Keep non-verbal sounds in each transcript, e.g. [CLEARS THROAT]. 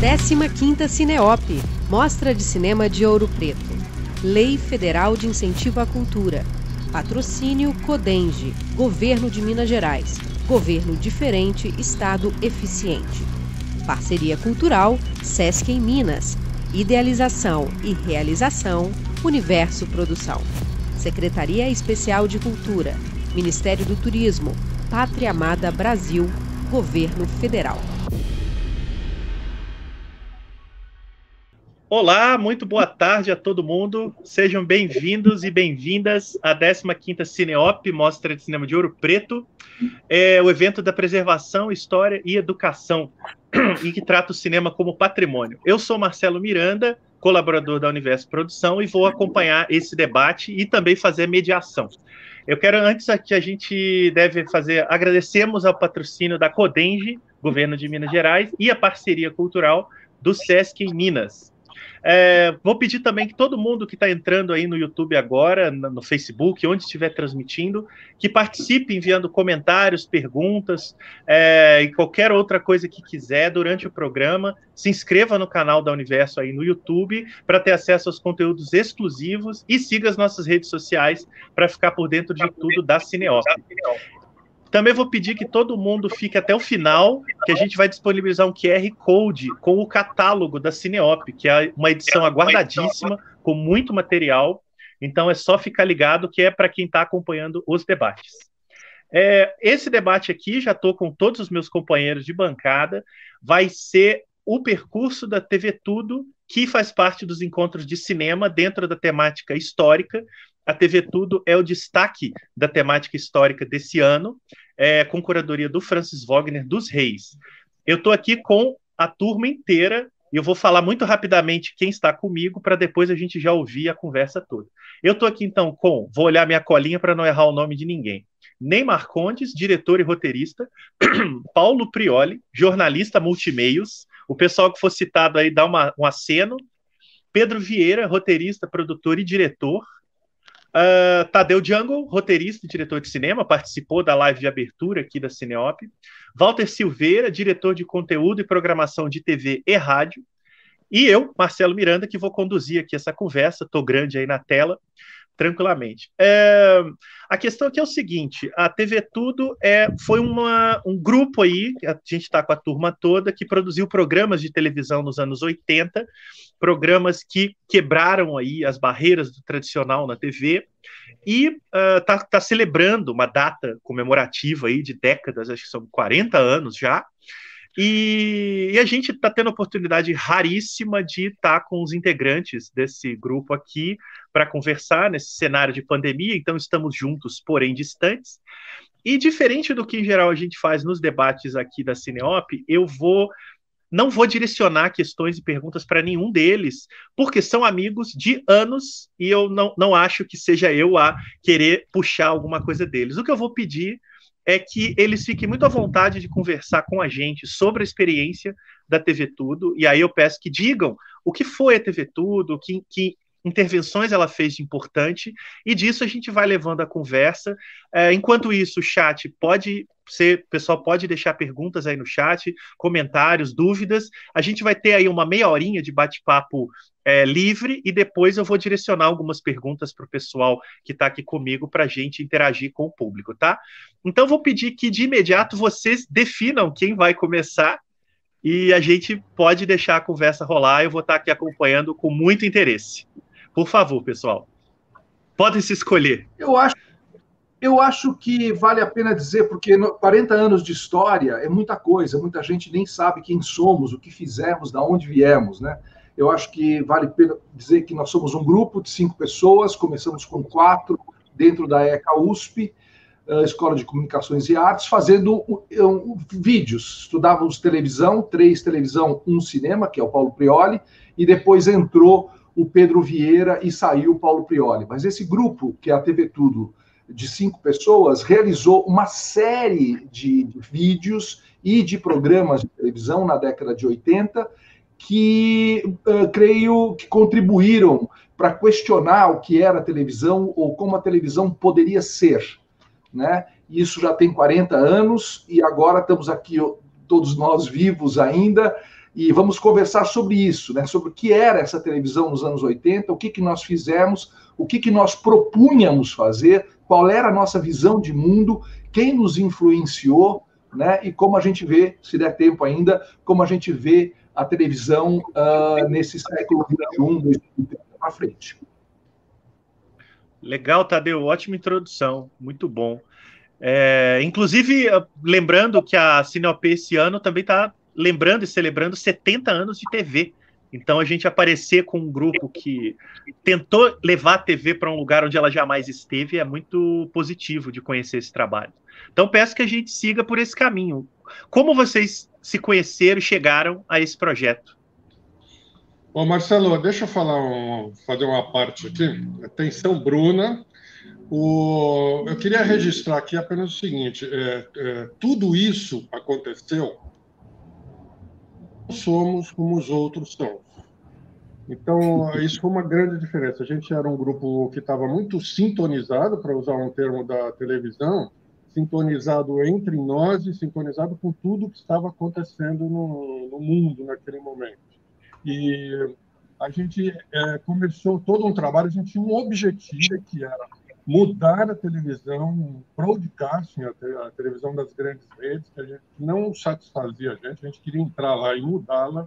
15ª Cineop, Mostra de Cinema de Ouro Preto. Lei Federal de Incentivo à Cultura. Patrocínio Codenge, Governo de Minas Gerais. Governo diferente, Estado eficiente. Parceria Cultural, Sesc em Minas. Idealização e realização, Universo Produção. Secretaria Especial de Cultura, Ministério do Turismo, Pátria Amada Brasil, Governo Federal. Olá, muito boa tarde a todo mundo. Sejam bem-vindos e bem-vindas à 15ª Cineop, Mostra de Cinema de Ouro Preto, é o evento da preservação, história e educação, [CLEARS THROAT] e que trata o cinema como patrimônio. Eu sou Marcelo Miranda, colaborador da Universo Produção, e vou acompanhar esse debate e também fazer mediação. Eu quero, antes que a gente deve fazer, agradecemos ao patrocínio da Codenge, Governo de Minas Gerais, e a parceria cultural do Sesc em Minas. É, vou pedir também que todo mundo que está entrando aí no YouTube agora, no Facebook, onde estiver transmitindo, que participe enviando comentários, perguntas é, e qualquer outra coisa que quiser durante o programa. Se inscreva no canal da Universo aí no YouTube para ter acesso aos conteúdos exclusivos e siga as nossas redes sociais para ficar por dentro de tudo da Cineop. Também vou pedir que todo mundo fique até o final, que a gente vai disponibilizar um QR Code com o catálogo da Cineop, que é uma edição aguardadíssima, com muito material. Então é só ficar ligado que é para quem está acompanhando os debates. É, esse debate aqui, já estou com todos os meus companheiros de bancada, vai ser o percurso da TV Tudo, que faz parte dos encontros de cinema dentro da temática histórica, a TV Tudo é o destaque da temática histórica desse ano, é, com curadoria do Francis Wagner dos Reis. Eu estou aqui com a turma inteira e eu vou falar muito rapidamente quem está comigo para depois a gente já ouvir a conversa toda. Eu estou aqui então com, vou olhar minha colinha para não errar o nome de ninguém. Neymar Condes, diretor e roteirista, [CLEARS THROAT] Paulo Prioli, jornalista multimeios, o pessoal que for citado aí dá uma, um aceno, Pedro Vieira, roteirista, produtor e diretor, Uh, Tadeu Jungle, roteirista e diretor de cinema, participou da live de abertura aqui da Cineop. Walter Silveira, diretor de conteúdo e programação de TV e rádio. E eu, Marcelo Miranda, que vou conduzir aqui essa conversa, estou grande aí na tela, tranquilamente. É, a questão aqui é o seguinte: a TV Tudo é, foi uma, um grupo aí, a gente está com a turma toda, que produziu programas de televisão nos anos 80 programas que quebraram aí as barreiras do tradicional na TV e está uh, tá celebrando uma data comemorativa aí de décadas, acho que são 40 anos já, e, e a gente está tendo a oportunidade raríssima de estar tá com os integrantes desse grupo aqui para conversar nesse cenário de pandemia, então estamos juntos, porém distantes. E diferente do que em geral a gente faz nos debates aqui da Cineop, eu vou não vou direcionar questões e perguntas para nenhum deles, porque são amigos de anos e eu não, não acho que seja eu a querer puxar alguma coisa deles. O que eu vou pedir é que eles fiquem muito à vontade de conversar com a gente sobre a experiência da TV Tudo, e aí eu peço que digam o que foi a TV Tudo, que, que intervenções ela fez de importante, e disso a gente vai levando a conversa. É, enquanto isso, o chat pode ser, o pessoal pode deixar perguntas aí no chat, comentários, dúvidas. A gente vai ter aí uma meia horinha de bate-papo é, livre e depois eu vou direcionar algumas perguntas para o pessoal que está aqui comigo para a gente interagir com o público, tá? Então vou pedir que de imediato vocês definam quem vai começar e a gente pode deixar a conversa rolar. Eu vou estar tá aqui acompanhando com muito interesse. Por favor, pessoal. Podem se escolher. Eu acho, eu acho que vale a pena dizer, porque 40 anos de história é muita coisa, muita gente nem sabe quem somos, o que fizemos, da onde viemos, né? Eu acho que vale a pena dizer que nós somos um grupo de cinco pessoas, começamos com quatro dentro da ECA USP, Escola de Comunicações e Artes, fazendo vídeos. Estudávamos televisão, três televisão, um cinema, que é o Paulo Prioli, e depois entrou o Pedro Vieira e saiu o Paulo Prioli. Mas esse grupo, que é a TV Tudo, de cinco pessoas, realizou uma série de, de vídeos e de programas de televisão na década de 80 que, uh, creio, que contribuíram para questionar o que era a televisão ou como a televisão poderia ser. Né? Isso já tem 40 anos e agora estamos aqui, todos nós vivos ainda, E vamos conversar sobre isso, né? sobre o que era essa televisão nos anos 80, o que, que nós fizemos, o que, que nós propunhamos fazer, qual era a nossa visão de mundo, quem nos influenciou, né? e como a gente vê, se der tempo ainda, como a gente vê a televisão uh, nesse século XXI, para frente. Legal, Tadeu, ótima introdução, muito bom. É, inclusive, lembrando que a Cineop esse ano também está lembrando e celebrando 70 anos de TV. Então, a gente aparecer com um grupo que tentou levar a TV para um lugar onde ela jamais esteve é muito positivo de conhecer esse trabalho. Então, peço que a gente siga por esse caminho. Como vocês se conheceram e chegaram a esse projeto? Bom, Marcelo, deixa eu falar um, fazer uma parte aqui. Atenção, Bruna. O, eu queria registrar aqui apenas o seguinte: é, é, tudo isso aconteceu. Somos como os outros são. Então, isso foi uma grande diferença. A gente era um grupo que estava muito sintonizado, para usar um termo da televisão, sintonizado entre nós e sintonizado com tudo que estava acontecendo no, no mundo naquele momento. E a gente é, começou todo um trabalho, a gente tinha um objetivo que era mudar a televisão, broadcasting, a, a televisão das grandes redes, que a gente não satisfazia a gente, a gente queria entrar lá e mudá-la.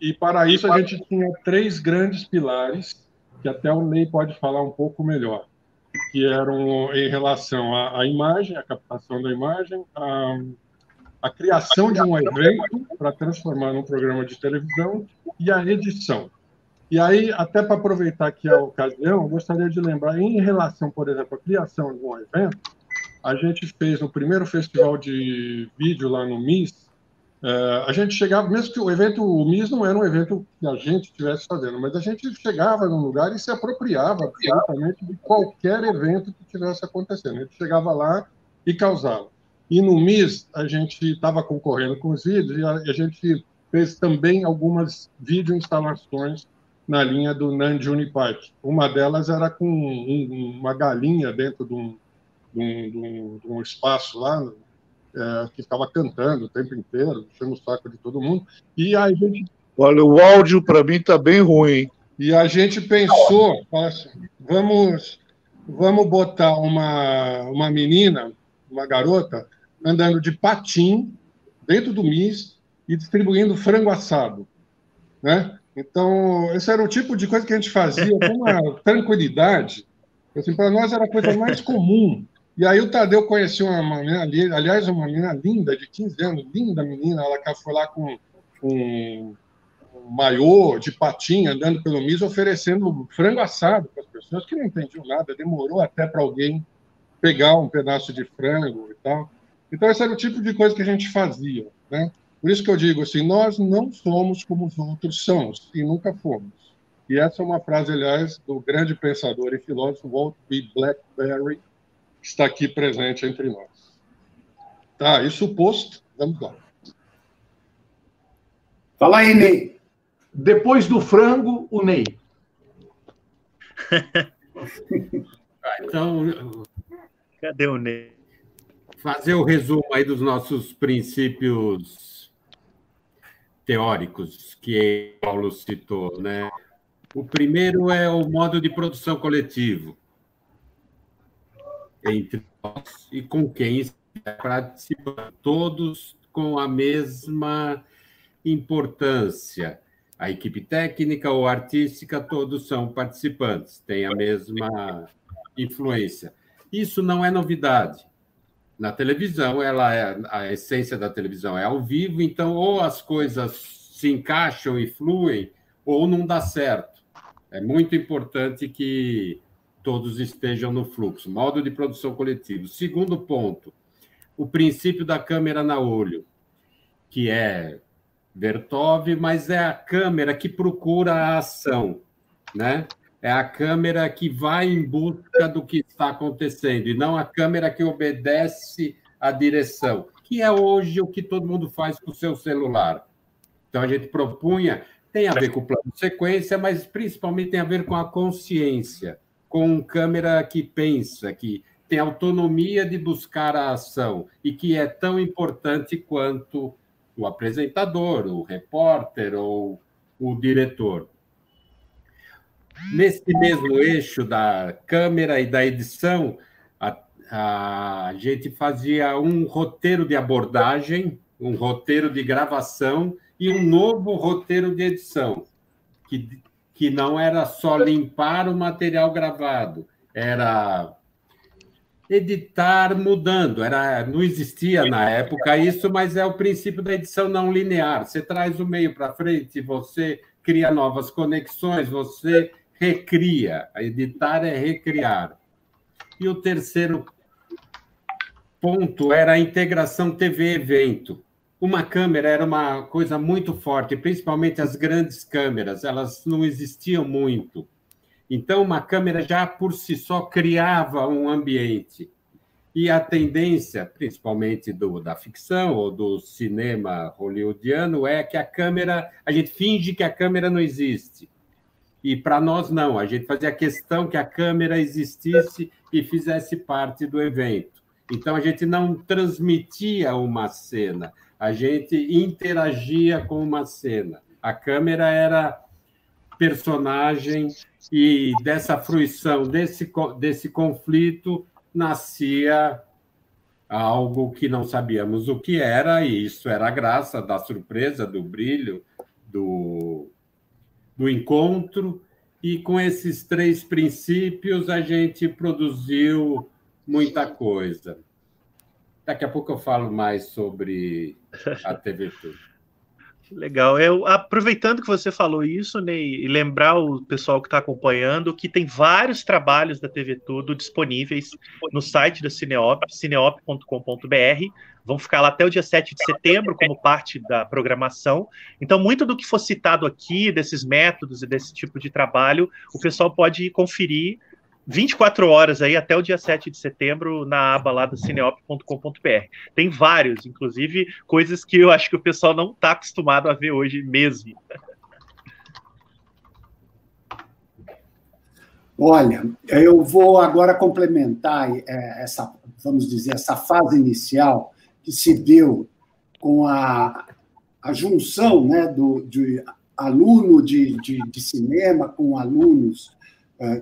E para isso a gente tinha três grandes pilares, que até o Ney pode falar um pouco melhor, que eram em relação à, à imagem, a captação da imagem, a criação de um evento para transformar num programa de televisão e a edição. E aí, até para aproveitar aqui a ocasião, gostaria de lembrar, em relação, por exemplo, à criação de um evento, a gente fez no primeiro festival de vídeo lá no MIS, é, a gente chegava, mesmo que o evento, o MIS não era um evento que a gente estivesse fazendo, mas a gente chegava num lugar e se apropriava absolutamente de qualquer evento que estivesse acontecendo. A gente chegava lá e causava. E no MIS, a gente estava concorrendo com os vídeos e a, a gente fez também algumas vídeo instalações na linha do Nanjuni Park. Uma delas era com um, uma galinha dentro de um, de um, de um, espaço lá, é, que ficava cantando o tempo inteiro, enchendo o saco de todo mundo. E a gente. Olha, o áudio para mim está bem ruim. E a gente pensou, assim, vamos, vamos botar uma, uma menina, uma garota, andando de patim dentro do MIS e distribuindo frango assado, né? Então, esse era o tipo de coisa que a gente fazia com uma [LAUGHS] tranquilidade. Assim, para nós era a coisa mais comum. E aí o Tadeu conheceu uma menina, aliás, uma menina linda, de 15 anos, linda menina, ela foi lá com um, um maiô de patinha, andando pelo MIS, oferecendo frango assado para as pessoas que não entendiam nada. Demorou até para alguém pegar um pedaço de frango e tal. Então, esse era o tipo de coisa que a gente fazia, né? Por isso que eu digo assim, nós não somos como os outros são, e nunca fomos. E essa é uma frase, aliás, do grande pensador e filósofo Walt B. Blackberry, que está aqui presente entre nós. Tá, isso posto, vamos lá. Fala aí, Ney. Depois do frango, o Ney. [LAUGHS] ah, então. Cadê o Ney? Fazer o resumo aí dos nossos princípios teóricos que Paulo citou, né? O primeiro é o modo de produção coletivo entre nós e com quem participam, todos com a mesma importância. A equipe técnica ou artística, todos são participantes, têm a mesma influência. Isso não é novidade na televisão, ela é a essência da televisão é ao vivo, então ou as coisas se encaixam e fluem ou não dá certo. É muito importante que todos estejam no fluxo. Modo de produção coletivo. Segundo ponto, o princípio da câmera na olho, que é Vertov, mas é a câmera que procura a ação, né? É a câmera que vai em busca do que está acontecendo e não a câmera que obedece à direção, que é hoje o que todo mundo faz com o seu celular. Então a gente propunha, tem a ver com o plano de sequência, mas principalmente tem a ver com a consciência, com câmera que pensa, que tem autonomia de buscar a ação e que é tão importante quanto o apresentador, o repórter ou o diretor. Nesse mesmo eixo da câmera e da edição, a, a gente fazia um roteiro de abordagem, um roteiro de gravação e um novo roteiro de edição, que, que não era só limpar o material gravado, era editar mudando. Era, não existia na época isso, mas é o princípio da edição não linear. Você traz o meio para frente, você cria novas conexões, você recria. Editar é recriar. E o terceiro ponto era a integração TV-evento. Uma câmera era uma coisa muito forte, principalmente as grandes câmeras, elas não existiam muito. Então, uma câmera já por si só criava um ambiente. E a tendência, principalmente do, da ficção ou do cinema hollywoodiano, é que a câmera, a gente finge que a câmera não existe. E para nós, não. A gente fazia questão que a câmera existisse e fizesse parte do evento. Então, a gente não transmitia uma cena, a gente interagia com uma cena. A câmera era personagem e dessa fruição, desse, desse conflito, nascia algo que não sabíamos o que era, e isso era a graça da surpresa, do brilho, do, do encontro. E com esses três princípios, a gente produziu muita coisa. Daqui a pouco eu falo mais sobre a TV Tudo. Legal. Eu, aproveitando que você falou isso, Ney, e lembrar o pessoal que está acompanhando que tem vários trabalhos da TV Tudo disponíveis no site da Cineop, cineop.com.br. Vão ficar lá até o dia 7 de setembro como parte da programação. Então, muito do que for citado aqui, desses métodos e desse tipo de trabalho, o pessoal pode conferir 24 horas aí até o dia 7 de setembro na aba lá do cineop.com.br. Tem vários, inclusive coisas que eu acho que o pessoal não está acostumado a ver hoje mesmo. Olha, eu vou agora complementar é, essa, vamos dizer, essa fase inicial que se deu com a, a junção né, do, de aluno de, de, de cinema com alunos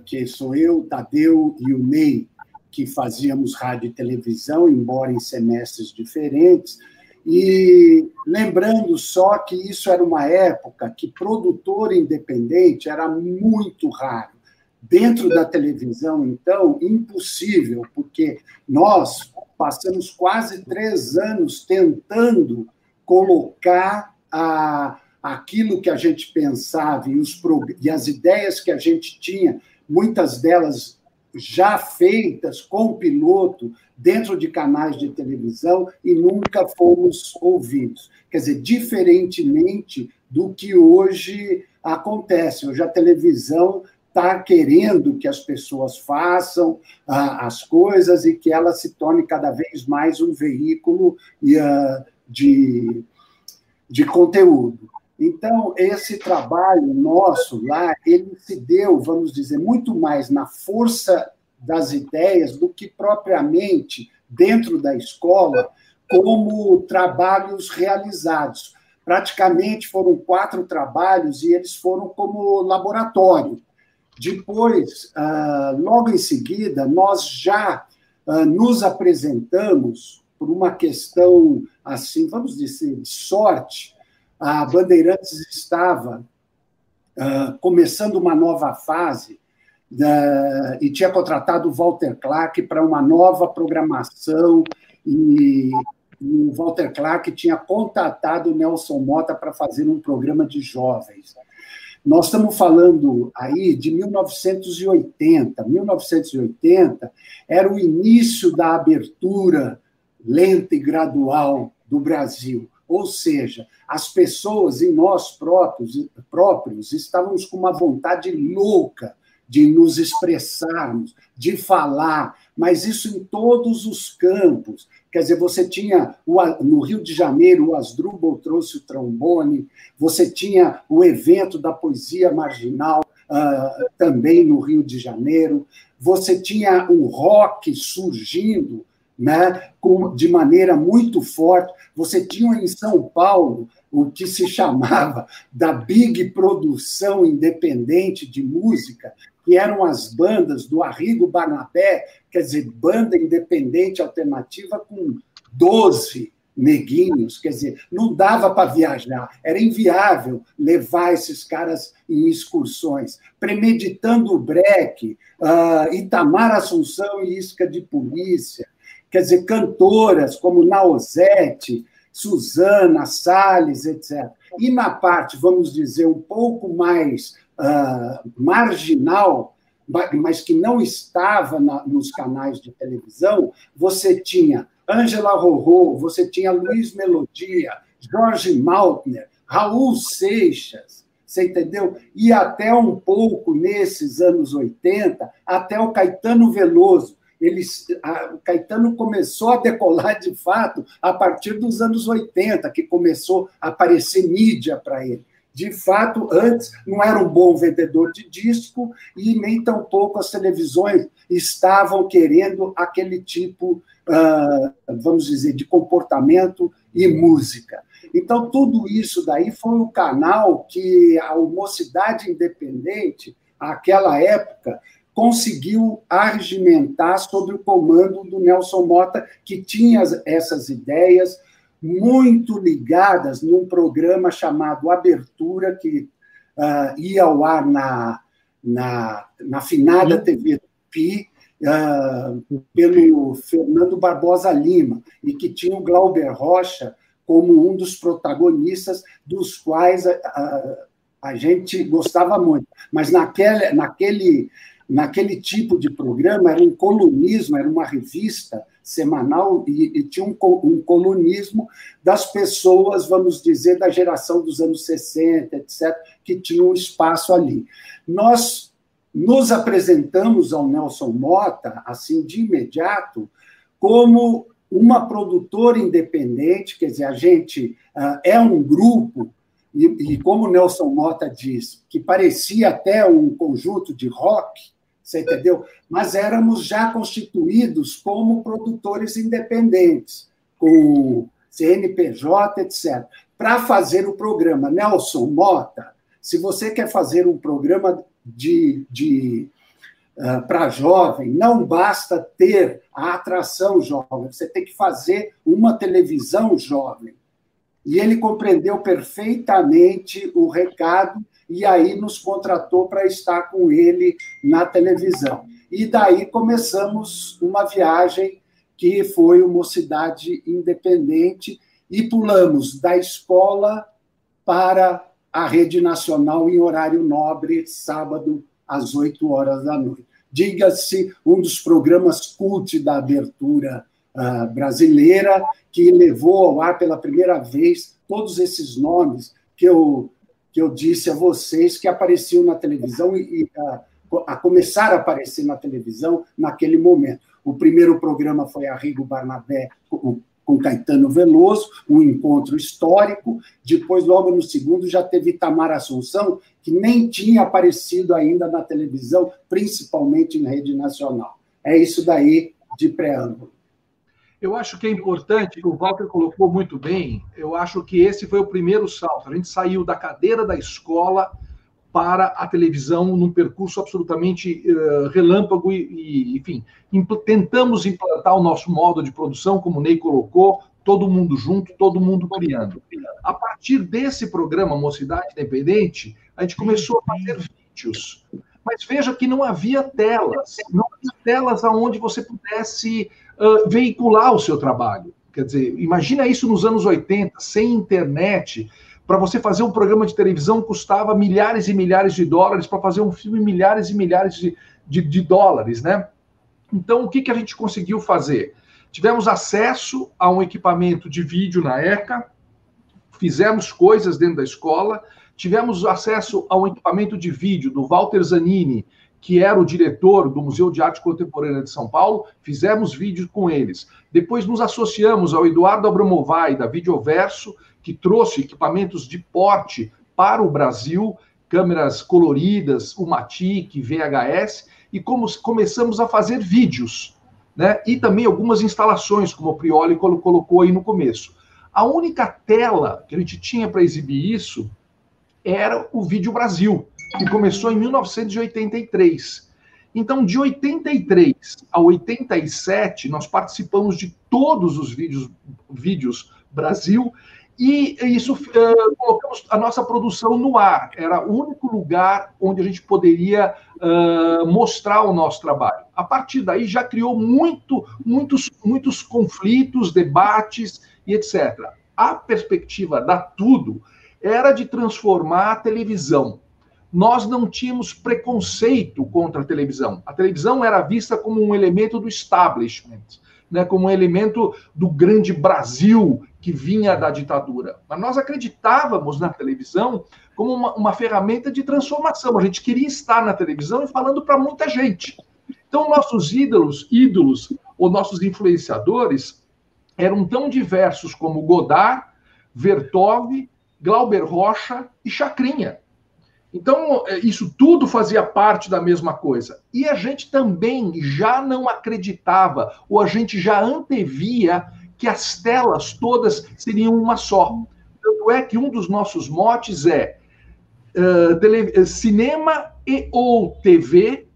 que sou eu, Tadeu e o Ney, que fazíamos rádio e televisão, embora em semestres diferentes. E lembrando só que isso era uma época que produtor independente era muito raro. Dentro da televisão, então, impossível, porque nós passamos quase três anos tentando colocar a, aquilo que a gente pensava e, os, e as ideias que a gente tinha, muitas delas já feitas com piloto dentro de canais de televisão e nunca fomos ouvidos. Quer dizer, diferentemente do que hoje acontece. Hoje a televisão está querendo que as pessoas façam ah, as coisas e que ela se torne cada vez mais um veículo ah, de, de conteúdo. Então, esse trabalho nosso lá, ele se deu, vamos dizer, muito mais na força das ideias do que propriamente dentro da escola, como trabalhos realizados. Praticamente foram quatro trabalhos e eles foram como laboratório. Depois, ah, logo em seguida, nós já ah, nos apresentamos por uma questão, assim, vamos dizer, de sorte, a Bandeirantes estava uh, começando uma nova fase uh, e tinha contratado o Walter Clark para uma nova programação e, e o Walter Clark tinha contatado o Nelson Mota para fazer um programa de jovens. Nós estamos falando aí de 1980. 1980 era o início da abertura lenta e gradual do Brasil. Ou seja, as pessoas e nós próprios, próprios estávamos com uma vontade louca de nos expressarmos, de falar, mas isso em todos os campos. Quer dizer, você tinha no Rio de Janeiro, o Asdrubal trouxe o trombone, você tinha o evento da poesia marginal uh, também no Rio de Janeiro, você tinha o rock surgindo né, com, de maneira muito forte. Você tinha em São Paulo o que se chamava [LAUGHS] da Big Produção Independente de Música, que eram as bandas do Arrigo Barnabé, quer dizer, banda independente alternativa com 12 neguinhos, quer dizer, não dava para viajar, era inviável levar esses caras em excursões. Premeditando o breque, uh, Itamar Assunção e Isca de Polícia, quer dizer, cantoras como Naozete, Suzana, Salles, etc. E na parte, vamos dizer, um pouco mais uh, marginal, mas que não estava na, nos canais de televisão, você tinha Ângela Rorô, você tinha Luiz Melodia, Jorge Maltner, Raul Seixas, você entendeu? E até um pouco nesses anos 80, até o Caetano Veloso. Ele, a, o Caetano começou a decolar de fato a partir dos anos 80, que começou a aparecer mídia para ele de fato, antes não era um bom vendedor de disco e nem tampouco as televisões estavam querendo aquele tipo, uh, vamos dizer, de comportamento e música. Então, tudo isso daí foi o canal que a Mocidade Independente, aquela época, conseguiu argimentar sobre o comando do Nelson Mota, que tinha essas ideias, muito ligadas num programa chamado Abertura, que uh, ia ao ar na, na, na finada TV Pi, uh, pelo Fernando Barbosa Lima, e que tinha o Glauber Rocha como um dos protagonistas, dos quais a, a gente gostava muito. Mas naquele, naquele, naquele tipo de programa era um colunismo, era uma revista semanal e, e tinha um, um, colunismo das pessoas, vamos dizer, da geração dos anos 60, etc., que tinham um espaço ali. Nós nos apresentamos ao Nelson Mota, assim, de imediato, como uma produtora independente, quer dizer, a gente uh, é um grupo, e, e como Nelson Mota diz, que parecia até um conjunto de rock, você entendeu? Mas éramos já constituídos como produtores independentes, com CNPJ, etc. Para fazer o programa Nelson Mota, se você quer fazer um programa de, de uh, para jovem, não basta ter a atração jovem, você tem que fazer uma televisão jovem. E ele compreendeu perfeitamente o recado e aí nos contratou para estar com ele na televisão. E daí começamos uma viagem que foi uma cidade independente e pulamos da escola para a rede nacional em horário nobre, sábado às 8 horas da noite. Diga-se, um dos programas cult da abertura uh, brasileira, que levou ao ar pela primeira vez todos esses nomes que eu que eu disse a vocês que apareciam na televisão e, e a, a, começar a aparecer na televisão naquele momento. O primeiro programa foi Arrigo Barnabé com, com Caetano Veloso, um encontro histórico. Depois, logo no segundo, já teve Itamar Assunção, que nem tinha aparecido ainda na televisão, principalmente em rede nacional. É isso daí de preâmbulo. Eu acho que é importante, o Walter colocou muito bem, eu acho que esse foi o primeiro salto. A gente saiu da cadeira da escola para a televisão num percurso absolutamente uh, relâmpago e, e enfim, impl tentamos implantar o nosso modo de produção, como o Ney colocou, todo mundo junto, todo mundo criando. A partir desse programa Mocidade Independente, a gente começou a fazer vídeos. Mas veja que não havia telas, não havia telas aonde você pudesse veicular o seu trabalho. Quer dizer, imagina isso nos anos 80, sem internet. Para você fazer um programa de televisão custava milhares e milhares de dólares, para fazer um filme, milhares e milhares de, de, de dólares, né? Então, o que, que a gente conseguiu fazer? Tivemos acesso a um equipamento de vídeo na ECA, fizemos coisas dentro da escola, tivemos acesso a um equipamento de vídeo do Walter Zanini, que era o diretor do Museu de Arte Contemporânea de São Paulo, fizemos vídeos com eles. Depois nos associamos ao Eduardo Abramovai, da Videoverso, que trouxe equipamentos de porte para o Brasil, câmeras coloridas, o Matic, VHS, e como começamos a fazer vídeos né? e também algumas instalações, como o Prioli colocou aí no começo. A única tela que a gente tinha para exibir isso era o Vídeo Brasil, que começou em 1983. Então, de 83 a 87, nós participamos de todos os vídeos, vídeos Brasil e isso uh, colocamos a nossa produção no ar. Era o único lugar onde a gente poderia uh, mostrar o nosso trabalho. A partir daí já criou muito, muitos, muitos conflitos, debates e etc. A perspectiva da tudo era de transformar a televisão. Nós não tínhamos preconceito contra a televisão. A televisão era vista como um elemento do establishment né, como um elemento do grande Brasil que vinha da ditadura. Mas nós acreditávamos na televisão como uma, uma ferramenta de transformação. A gente queria estar na televisão e falando para muita gente. Então, nossos ídolos, ídolos ou nossos influenciadores eram tão diversos como Godard, Vertov, Glauber Rocha e Chacrinha. Então, é, isso tudo fazia parte da mesma coisa. E a gente também já não acreditava, ou a gente já antevia que as telas todas seriam uma só. Tanto é que um dos nossos motes é uh, cinema e ou TV,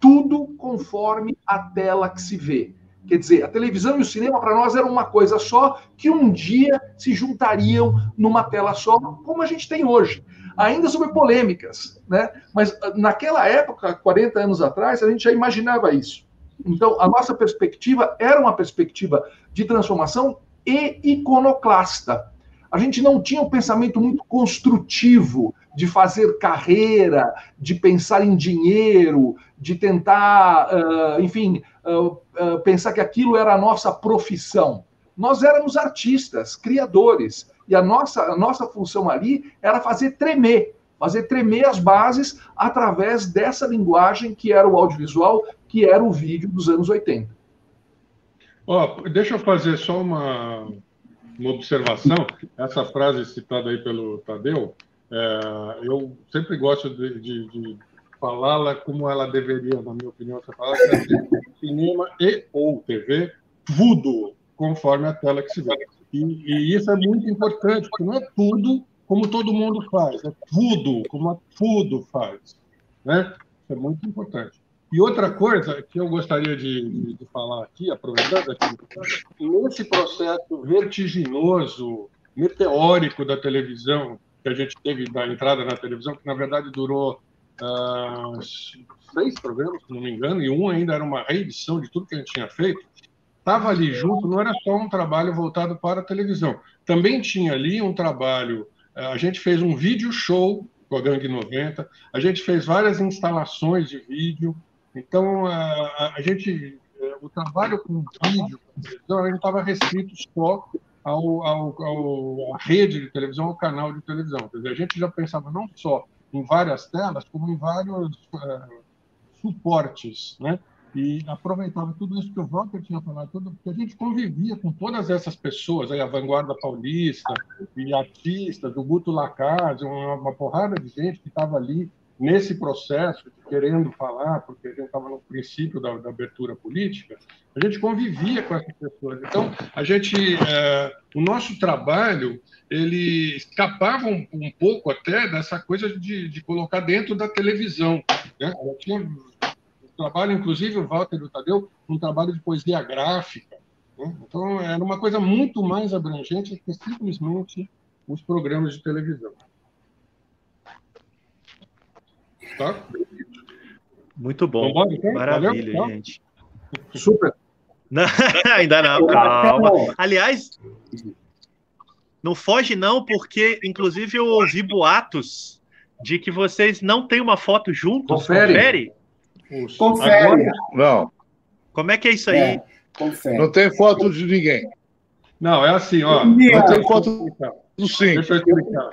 tudo conforme a tela que se vê. Quer dizer, a televisão e o cinema para nós eram uma coisa só que um dia se juntariam numa tela só, como a gente tem hoje ainda sobre polêmicas, né? Mas ah, naquela época, 40 anos atrás, a gente já imaginava isso. Então, a nossa perspectiva era uma perspectiva de transformação e iconoclasta. A gente não tinha um pensamento muito construtivo de fazer carreira, de pensar em dinheiro, de tentar, uh, enfim, uh, uh, pensar que aquilo era a nossa profissão. Nós éramos artistas, criadores. E a nossa, a nossa função ali era fazer tremer, fazer tremer as bases através dessa linguagem que era o audiovisual, que era o vídeo dos anos 80. Oh, deixa eu fazer só uma, uma observação. Essa frase citada aí pelo Tadeu, é, eu sempre gosto de, de, de falá-la como ela deveria, na minha opinião. Você fala que é cinema e ou TV, tudo conforme a tela que se vê. E, e, isso é muito importante, porque não é tudo como todo mundo faz, é tudo como tudo faz. Né? Isso é muito importante. E outra coisa que eu gostaria de, de falar aqui, aproveitando aqui, nesse processo vertiginoso, meteórico da televisão, que a gente teve da entrada na televisão, que na verdade durou uh, seis programas, se não me engano, e um ainda era uma reedição de tudo que a gente tinha feito, estava ali junto, não era só um trabalho voltado para a televisão. Também tinha ali um trabalho. Eh, a gente fez um vídeo show com a Gangue 90, a gente fez várias instalações de vídeo. Então, a, a gente, eh, o trabalho com vídeo, televisão, a gente estava restrito só ao, ao, ao, à rede de televisão, ao canal de televisão. Quer dizer, a gente já pensava não só em várias telas, como em vários uh, suportes, né? E aproveitava tudo isso que o Walter tinha falado, tudo, porque a gente convivia com todas essas pessoas, aí, a Vanguarda Paulista, e artistas, o Guto Lacazzi, uma, uma porrada de gente que estava ali nesse processo, querendo falar, porque a gente estava no princípio da, da, abertura política, a gente convivia com essas pessoas. Então, a gente, é, o nosso trabalho, ele escapava um, um, pouco até dessa coisa de, de colocar dentro da televisão. Né? Tinha trabalho, inclusive, o Walter e o Tadeu, um trabalho de poesia gráfica. Né? Então, era uma coisa muito mais abrangente que simplesmente os programas de televisão. Tá? Muito bom. Vambora, então? Maravilha, Valeu? gente. Super. Não, [LAUGHS] ainda não, calma. Aliás, não foge não, porque inclusive eu ouvi boatos de que vocês não têm uma foto juntos. Confere. Confere? Confere. Agora, não. Como é que é isso aí? É, confere. Não tem foto de ninguém. Não, é assim, ó. Não tem foto do sim. Deixa eu explicar.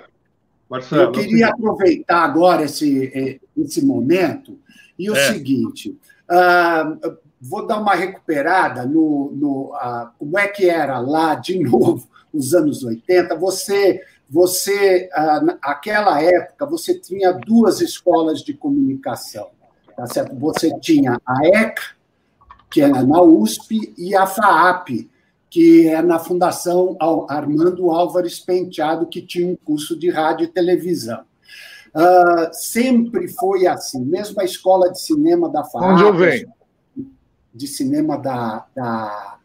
Marcelo, eu queria aproveitar agora esse, esse momento e o é. seguinte. Uh, vou dar uma recuperada no, no uh, como é que era lá de [LAUGHS] novo nos anos 80. Você, você uh, naquela época, você tinha duas escolas de comunicação. Tá certo? Você tinha a ECA, que é na USP, e a FAAP, que é na Fundação Armando Álvares Penteado, que tinha um curso de rádio e televisão. Uh, sempre foi assim, mesmo a escola de cinema da FAAP. Onde eu venho? De cinema da, da,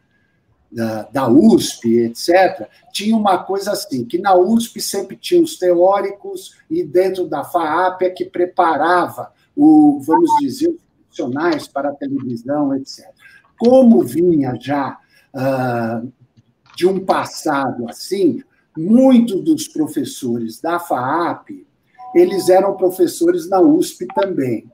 da, da, USP, etc., tinha uma coisa assim, que na USP sempre tinha os teóricos e dentro da FAAP é que preparava, o, vamos dizer, profissionais para a televisão, etc. Como vinha já uh, de um passado assim, muitos dos professores da FAAP, eles eram professores na USP também.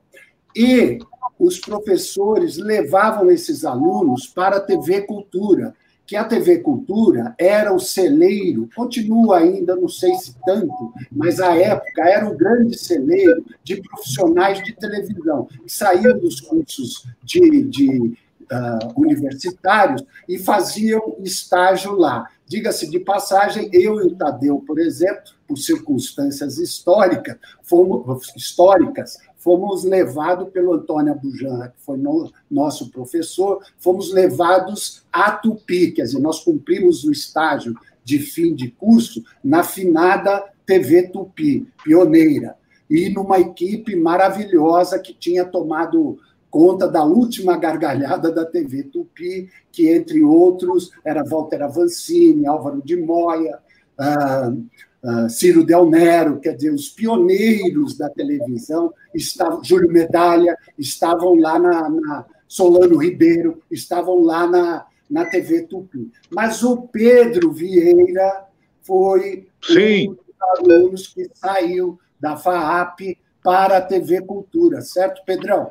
E os professores levavam esses alunos para a TV Cultura, que a TV Cultura era o celeiro, continua ainda, não sei se tanto, mas à época era um grande celeiro de profissionais de televisão, que saíam dos cursos de, de uh, universitários e faziam estágio lá. Diga-se de passagem, eu e o Tadeu, por exemplo, por circunstâncias históricas, fomos, históricas, fomos levados pelo Antônio Abujan, que foi no, nosso professor, fomos levados a Tupi, quer dizer, nós cumprimos o estágio de fim de curso na finada TV Tupi, pioneira, e numa equipe maravilhosa que tinha tomado conta da última gargalhada da TV Tupi, que, entre outros, era Walter Avancini, Álvaro de Moya, uh, uh, Ciro Del Nero, quer dizer, os pioneiros da televisão, estavam, Júlio Medalha, estavam lá na, na Solano Ribeiro, estavam lá na, na TV Tupi. Mas o Pedro Vieira foi Sim. um dos alunos que saiu da FAAP para a TV Cultura, certo, Pedrão?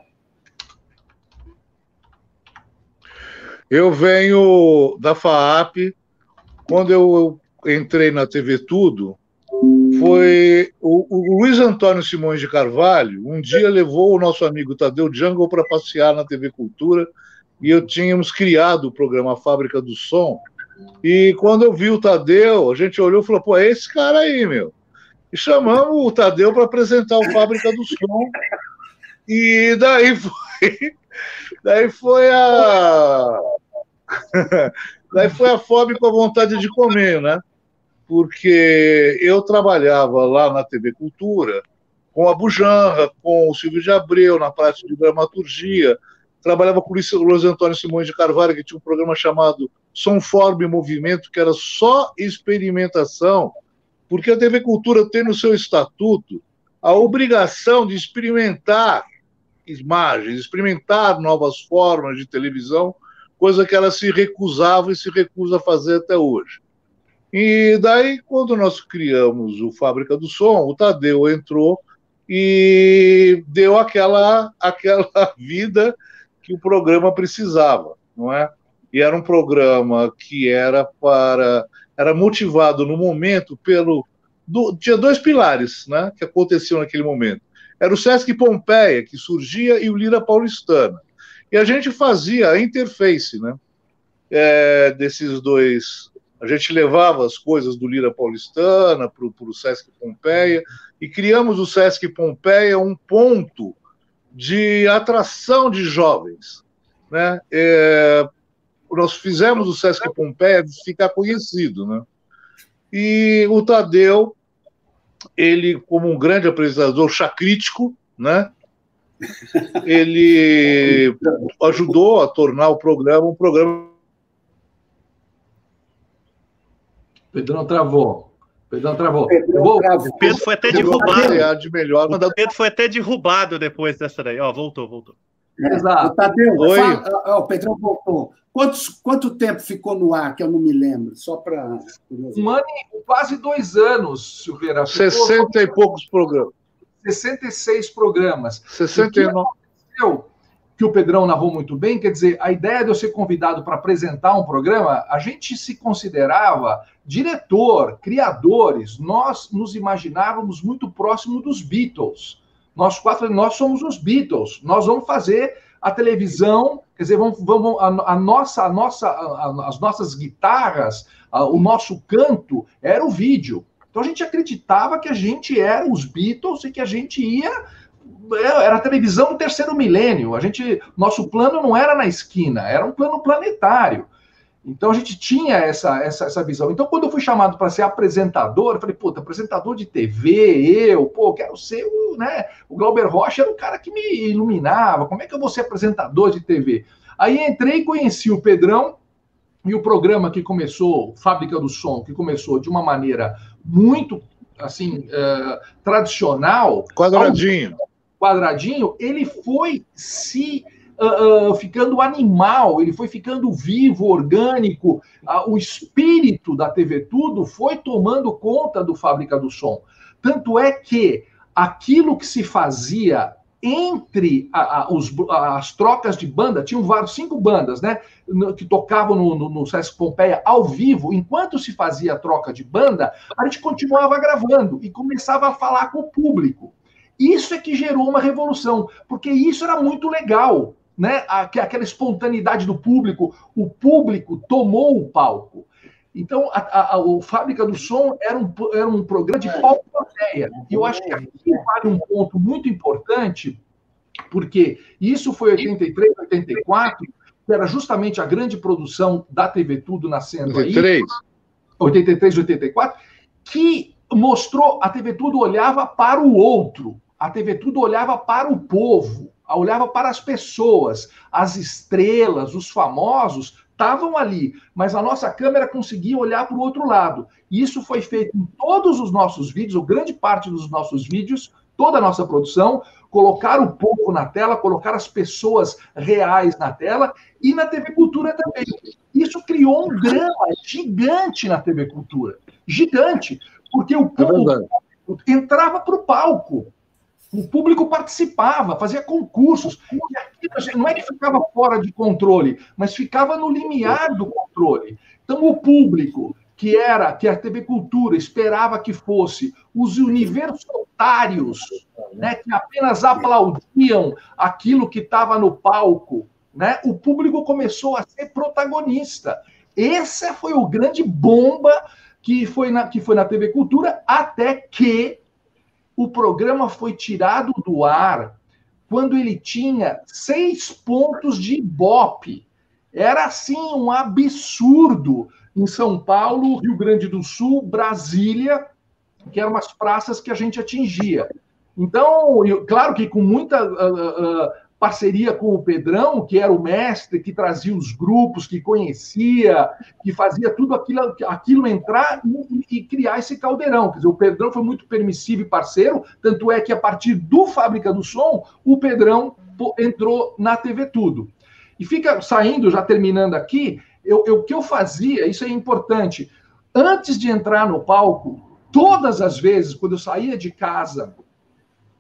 Eu venho da FAAP. Quando eu entrei na TV Tudo, foi o, o Luiz Antônio Simões de Carvalho. Um dia levou o nosso amigo Tadeu Jungle para passear na TV Cultura e eu tínhamos criado o programa Fábrica do Som. E quando eu vi o Tadeu, a gente olhou e falou: pô, é esse cara aí, meu. E chamamos o Tadeu para apresentar o Fábrica do Som. E daí foi, daí foi a [LAUGHS] daí foi a fome com a vontade de comer, né? Porque eu trabalhava lá na TV Cultura com a Bujanra, com o Silvio de Abreu na parte de dramaturgia, trabalhava com o Luiz Antônio Simões de Carvalho, que tinha um programa chamado Som Forma e Movimento, que era só experimentação, porque a TV Cultura tem no seu estatuto a obrigação de experimentar imagens, experimentar novas formas de televisão, coisa que ela se recusava e se recusa a fazer até hoje. E daí, quando nós criamos o Fábrica do Som, o Tadeu entrou e deu aquela, aquela [LAUGHS] vida que o programa precisava, não é? E era um programa que era para era motivado no momento pelo do, tinha dois pilares, né, que aconteciam naquele momento. Era o Sesc Pompeia, que surgia, e o Lira Paulistana. E a gente fazia a interface né, é, desses dois. A gente levava as coisas do Lira Paulistana para o Sesc Pompeia e criamos o Sesc Pompeia um ponto de atração de jovens. Né? É, nós fizemos o Sesc Pompeia ficar conhecido. Né? E o Tadeu ele, como um grande apresentador chacrítico, né, ele [LAUGHS] ajudou a tornar o programa um programa. Pedrão travou. Pedrão travou. Pedro, travou. Pedro foi até derrubado. De melhor, o Pedro foi até derrubado depois dessa daí. Ó, voltou, voltou. Exato. O Tadeu, Oi. Fala, o Pedrão voltou. Quantos, quanto tempo ficou no ar, que eu não me lembro? Só para. Um ano e quase dois anos, Silveira. Ficou 60 e poucos programas. 66 programas. 69. O que, que o Pedrão narrou muito bem, quer dizer, a ideia de eu ser convidado para apresentar um programa, a gente se considerava diretor, criadores, nós nos imaginávamos muito próximo dos Beatles. Nós quatro, nós somos os Beatles. Nós vamos fazer a televisão, quer dizer, vamos, vamos a, a nossa, a nossa, a, as nossas guitarras, o nosso canto era o vídeo. Então a gente acreditava que a gente era os Beatles e que a gente ia era televisão terceiro milênio. A gente, nosso plano não era na esquina, era um plano planetário. Então a gente tinha essa, essa, essa visão. Então, quando eu fui chamado para ser apresentador, eu falei, puta, apresentador de TV, eu, pô, quero ser o, né? O Glauber Rocha era o cara que me iluminava. Como é que eu vou ser apresentador de TV? Aí entrei e conheci o Pedrão e o programa que começou, Fábrica do Som, que começou de uma maneira muito assim uh, tradicional, quadradinho, quadradinho, ele foi se uh, uh, ficando animal, ele foi ficando vivo, orgânico. Uh, o espírito da TV Tudo foi tomando conta do Fábrica do Som. Tanto é que aquilo que se fazia entre a, a, os, as trocas de banda, tinham vários, cinco bandas, né? Que tocavam no, no, no Sesc Pompeia ao vivo, enquanto se fazia a troca de banda, a gente continuava gravando e começava a falar com o público. Isso é que gerou uma revolução, porque isso era muito legal né? Aquela espontaneidade do público, o público tomou o palco. Então, a, a, o Fábrica do Som era um, era um programa de palco plateia. E eu acho que aqui vale um ponto muito importante, porque isso foi 83, 84, que era justamente a grande produção da TV Tudo nascendo 83. aí. 83, 84, que mostrou, a TV Tudo olhava para o outro, a TV Tudo olhava para o povo olhava para as pessoas, as estrelas, os famosos estavam ali, mas a nossa câmera conseguia olhar para o outro lado. E isso foi feito em todos os nossos vídeos, ou grande parte dos nossos vídeos, toda a nossa produção, colocar o povo na tela, colocar as pessoas reais na tela e na TV Cultura também. Isso criou um drama gigante na TV Cultura, gigante, porque o é povo é entrava para o palco o público participava, fazia concursos. E aquilo não é que ficava fora de controle, mas ficava no limiar do controle. Então, o público, que era, que a TV Cultura esperava que fosse os universitários, né, que apenas aplaudiam aquilo que estava no palco, né, o público começou a ser protagonista. Essa foi o grande bomba que foi na, que foi na TV Cultura, até que o programa foi tirado do ar quando ele tinha seis pontos de Ibope. Era assim um absurdo em São Paulo, Rio Grande do Sul, Brasília, que eram as praças que a gente atingia. Então, eu, claro que com muita uh, uh, parceria com o Pedrão, que era o mestre, que trazia os grupos, que conhecia, que fazia tudo aquilo, aquilo entrar e, e, criar esse caldeirão. Quer dizer, o Pedrão foi muito permissivo e parceiro, tanto é que a partir do Fábrica do Som, o Pedrão entrou na TV Tudo. E fica saindo, já terminando aqui, eu, eu, o que eu fazia, isso é importante, antes de entrar no palco, todas as vezes, quando eu saía de casa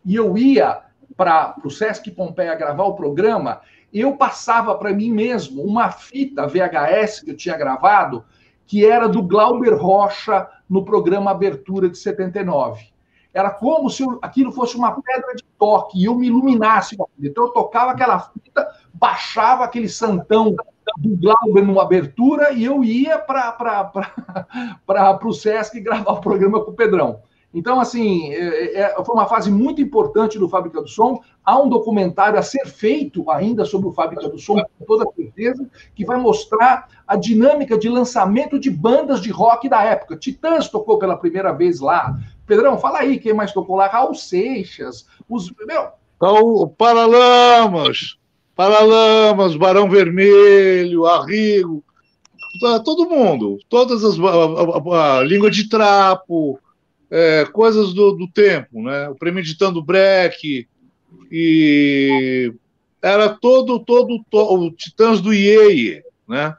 e eu ia para o Sesc Pompeia gravar o programa, eu passava para mim mesmo uma fita VHS que eu tinha gravado, que era do Glauber Rocha no programa Abertura de 79. Era como se aquilo fosse uma pedra de toque e eu me iluminasse. Então eu tocava aquela fita, baixava aquele santão do Glauber numa abertura e eu ia para [LAUGHS] o Sesc gravar o programa com o Pedrão. Então, assim, é, é, foi uma fase muito importante do Fábrica do Som. Há um documentário a ser feito ainda sobre o Fábrica do Som, com toda certeza, que vai mostrar a dinâmica de lançamento de bandas de rock da época. Titãs tocou pela primeira vez lá. Pedrão, fala aí quem mais tocou lá. Raul Seixas, os. Meu... Então, Paralamas, Paralamas, Barão Vermelho, Arrigo, todo mundo, todas as. A, a, a, a língua de trapo é, coisas do, do, tempo, né? O Premeditando Breck e era todo todo, todo o Titãs do Ieye, né?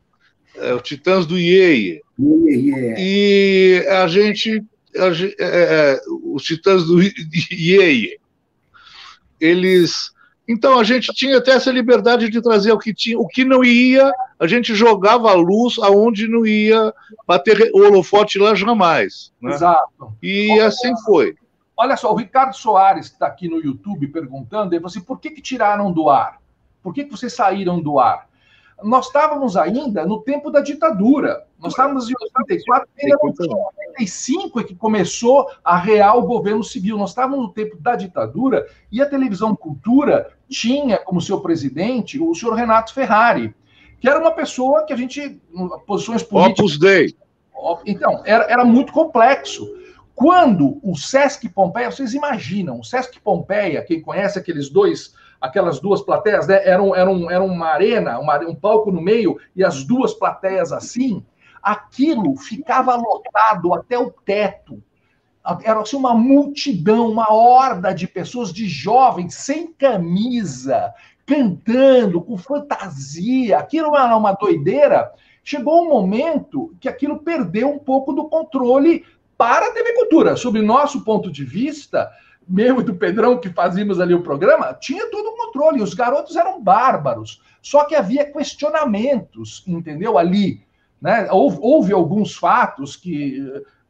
É, o Titãs do Ieye. E a gente, a, é, é, os Titãs do Ieye, eles então a gente tinha até essa liberdade de trazer o que tinha, o que não ia, a gente jogava a luz aonde não ia bater o holofote lá jamais. Né? Exato. E olha, assim foi. Olha só, o Ricardo Soares está aqui no YouTube perguntando, ele falou assim, por que, que tiraram do ar? Por que, que vocês saíram do ar? nós estávamos ainda no tempo da ditadura. Nós estávamos em 84, ainda não tinha 85 é que começou a real governo civil. Nós estávamos no tempo da ditadura e a televisão Cultura tinha como seu presidente o senhor Renato Ferrari, que era uma pessoa que a gente, posições políticas. Opus Dei. Então, era, era muito complexo. Quando o Sesc Pompeia, vocês imaginam, o Sesc Pompeia, quem conhece aqueles dois aquelas duas plateias, né? Era, um, era, um, era uma arena, uma, um palco no meio e as duas plateias assim. Aquilo ficava lotado até o teto. Era assim, uma multidão, uma horda de pessoas, de jovens, sem camisa, cantando, com fantasia. Aquilo era uma doideira. Chegou um momento que aquilo perdeu um pouco do controle para a TV Cultura. Sob nosso ponto de vista, mesmo do Pedrão que fazíamos ali o programa, tinha todo o controle. Os garotos eram bárbaros. Só que havia questionamentos, entendeu? Ali. Né? Houve, houve alguns fatos que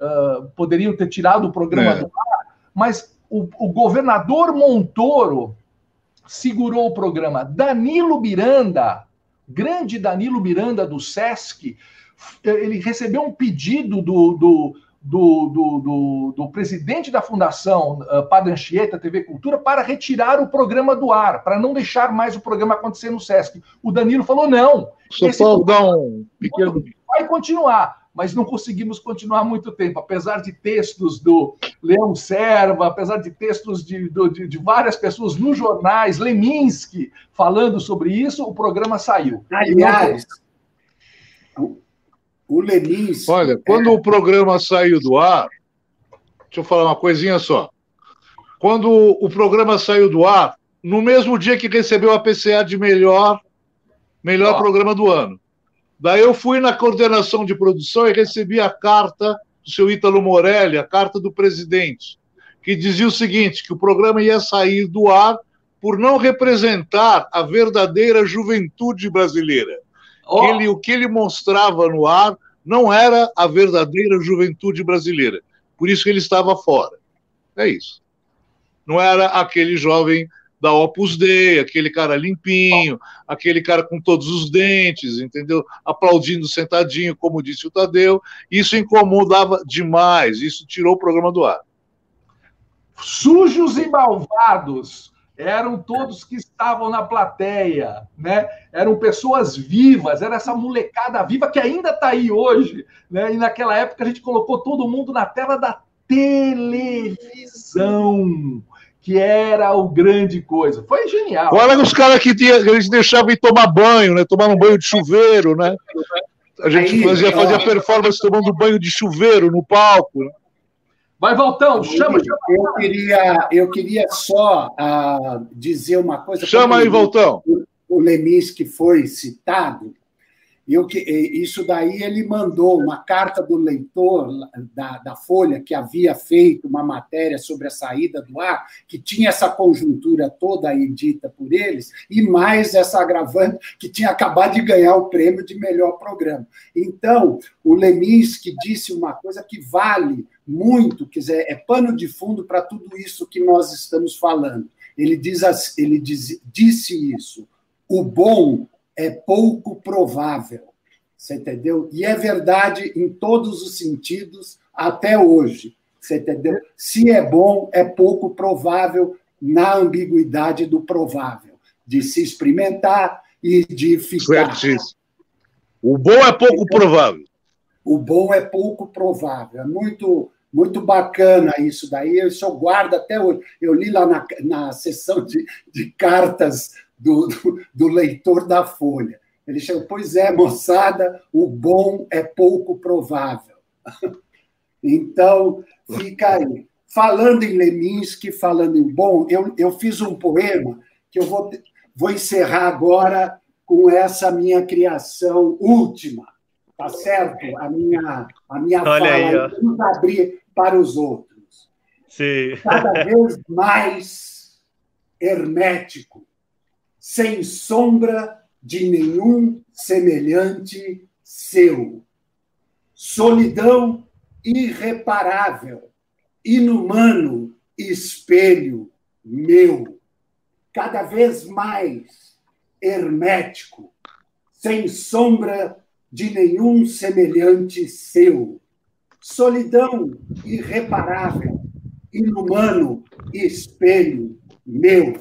uh, poderiam ter tirado o programa é. do ar, mas o, o governador Montoro segurou o programa. Danilo Miranda, grande Danilo Miranda do SESC, ele recebeu um pedido do, do do, do, do, do, presidente da Fundação uh, Padre Anchieta TV Cultura para retirar o programa do ar, para não deixar mais o programa acontecer no SESC. O Danilo falou: não. Só pode dar um pequeno. Vai continuar, mas não conseguimos continuar muito tempo. Apesar de textos do Leão Serva, apesar de textos de, de, de várias pessoas nos jornais, Leminski falando sobre isso, o programa saiu. Aliás, o Lenis. Olha, quando é... o programa saiu do ar, deixa eu falar uma coisinha só. Quando o programa saiu do ar, no mesmo dia que recebeu a PCA de melhor, melhor programa do ano. Daí eu fui na coordenação de produção e recebi a carta do seu Ítalo Morelli, a carta do presidente, que dizia o seguinte: que o programa ia sair do ar por não representar a verdadeira juventude brasileira. Oh. Que ele, o que ele mostrava no ar não era a verdadeira juventude brasileira. Por isso que ele estava fora. É isso. Não era aquele jovem da Opus Dei, aquele cara limpinho, aquele cara com todos os dentes, entendeu? Aplaudindo sentadinho, como disse o Tadeu. Isso incomodava demais, isso tirou o programa do ar. Sujos e malvados eram todos que estavam na plateia, né? Eram pessoas vivas, era essa molecada viva que ainda está aí hoje, né? E naquela época a gente colocou todo mundo na tela da televisão, que era o grande coisa. Foi genial. Olha os caras que, tinha, que a gente deixava ir tomar banho, né? Tomar um banho de chuveiro, né? A gente aí, fazia, fazia performance tomando banho de chuveiro no palco. Né? Vai, Valtão, chama, chama. Eu queria, eu queria só uh, dizer uma coisa. Chama aí, Valtão. O Lemis, que foi citado, eu, isso daí ele mandou uma carta do leitor da, da Folha, que havia feito uma matéria sobre a saída do ar, que tinha essa conjuntura toda aí dita por eles, e mais essa agravante que tinha acabado de ganhar o prêmio de melhor programa. Então, o Lemis que disse uma coisa que vale muito, quer dizer, é pano de fundo para tudo isso que nós estamos falando. Ele, diz, ele diz, disse isso. O bom é pouco provável. Você entendeu? E é verdade em todos os sentidos até hoje. Você entendeu? Se é bom, é pouco provável na ambiguidade do provável, de se experimentar e de ficar. Certíssimo. O bom é pouco provável. O bom é pouco provável. É muito, muito bacana isso daí. Eu só guardo até hoje. Eu li lá na, na sessão de, de cartas do, do, do leitor da Folha. Ele chegou, pois é, moçada, o bom é pouco provável. [LAUGHS] Então, fica aí. Falando em Leminski, falando em bom, eu, eu fiz um poema que eu vou, vou encerrar agora com essa minha criação última, tá certo? A minha, a minha Olha fala, aí, vamos abrir para os outros. Sim. Cada [LAUGHS] vez mais hermético, sem sombra de nenhum semelhante seu. Solidão irreparável, inumano espelho meu, cada vez mais hermético, sem sombra de nenhum semelhante seu. Solidão irreparável, inumano espelho meu.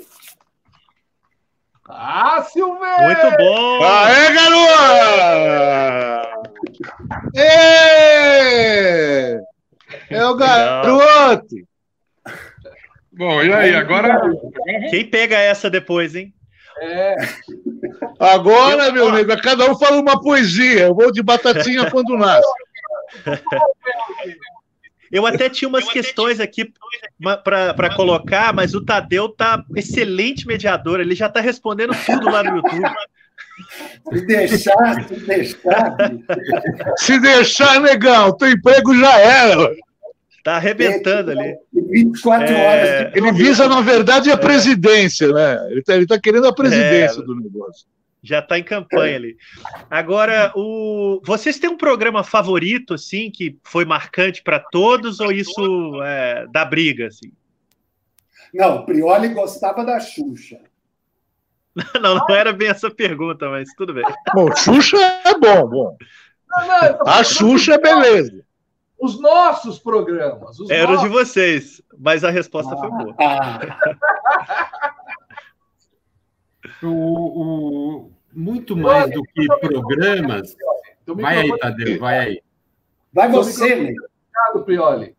Ah, Silveira! Muito bom! Aê, garoto! Ê! É o garoto! Bom, e aí, agora. Quem pega essa depois, hein? É, Agora, meu nego, cada um fala uma poesia. Eu vou de batatinha quando nasce. [LAUGHS] Eu até tinha umas questões aqui para colocar, mas o Tadeu tá excelente mediador. Ele já tá respondendo tudo lá no YouTube. Se deixar, se deixar. Se deixar, negão, teu emprego já era. Tá arrebentando ali. 24 É. horas. de Ele visa, na verdade, a presidência, né? Ele tá, ele tá querendo a presidência É. do negócio. Já tá em campanha ali. Agora, o... vocês têm um programa favorito, assim, que foi marcante para todos, ou isso é, dá briga, assim? Não, o Prioli gostava da Xuxa. [LAUGHS] Não, não era bem essa pergunta, mas tudo bem. Bom, Xuxa é bom, bom. não, não, A Xuxa é beleza. Os nossos programas. Os Era o de vocês, mas a resposta foi boa. Ah, [LAUGHS] O, o- muito mais do que programas. Vai aí, Tadeu, vai aí. vai você, né? desligado, Prioli.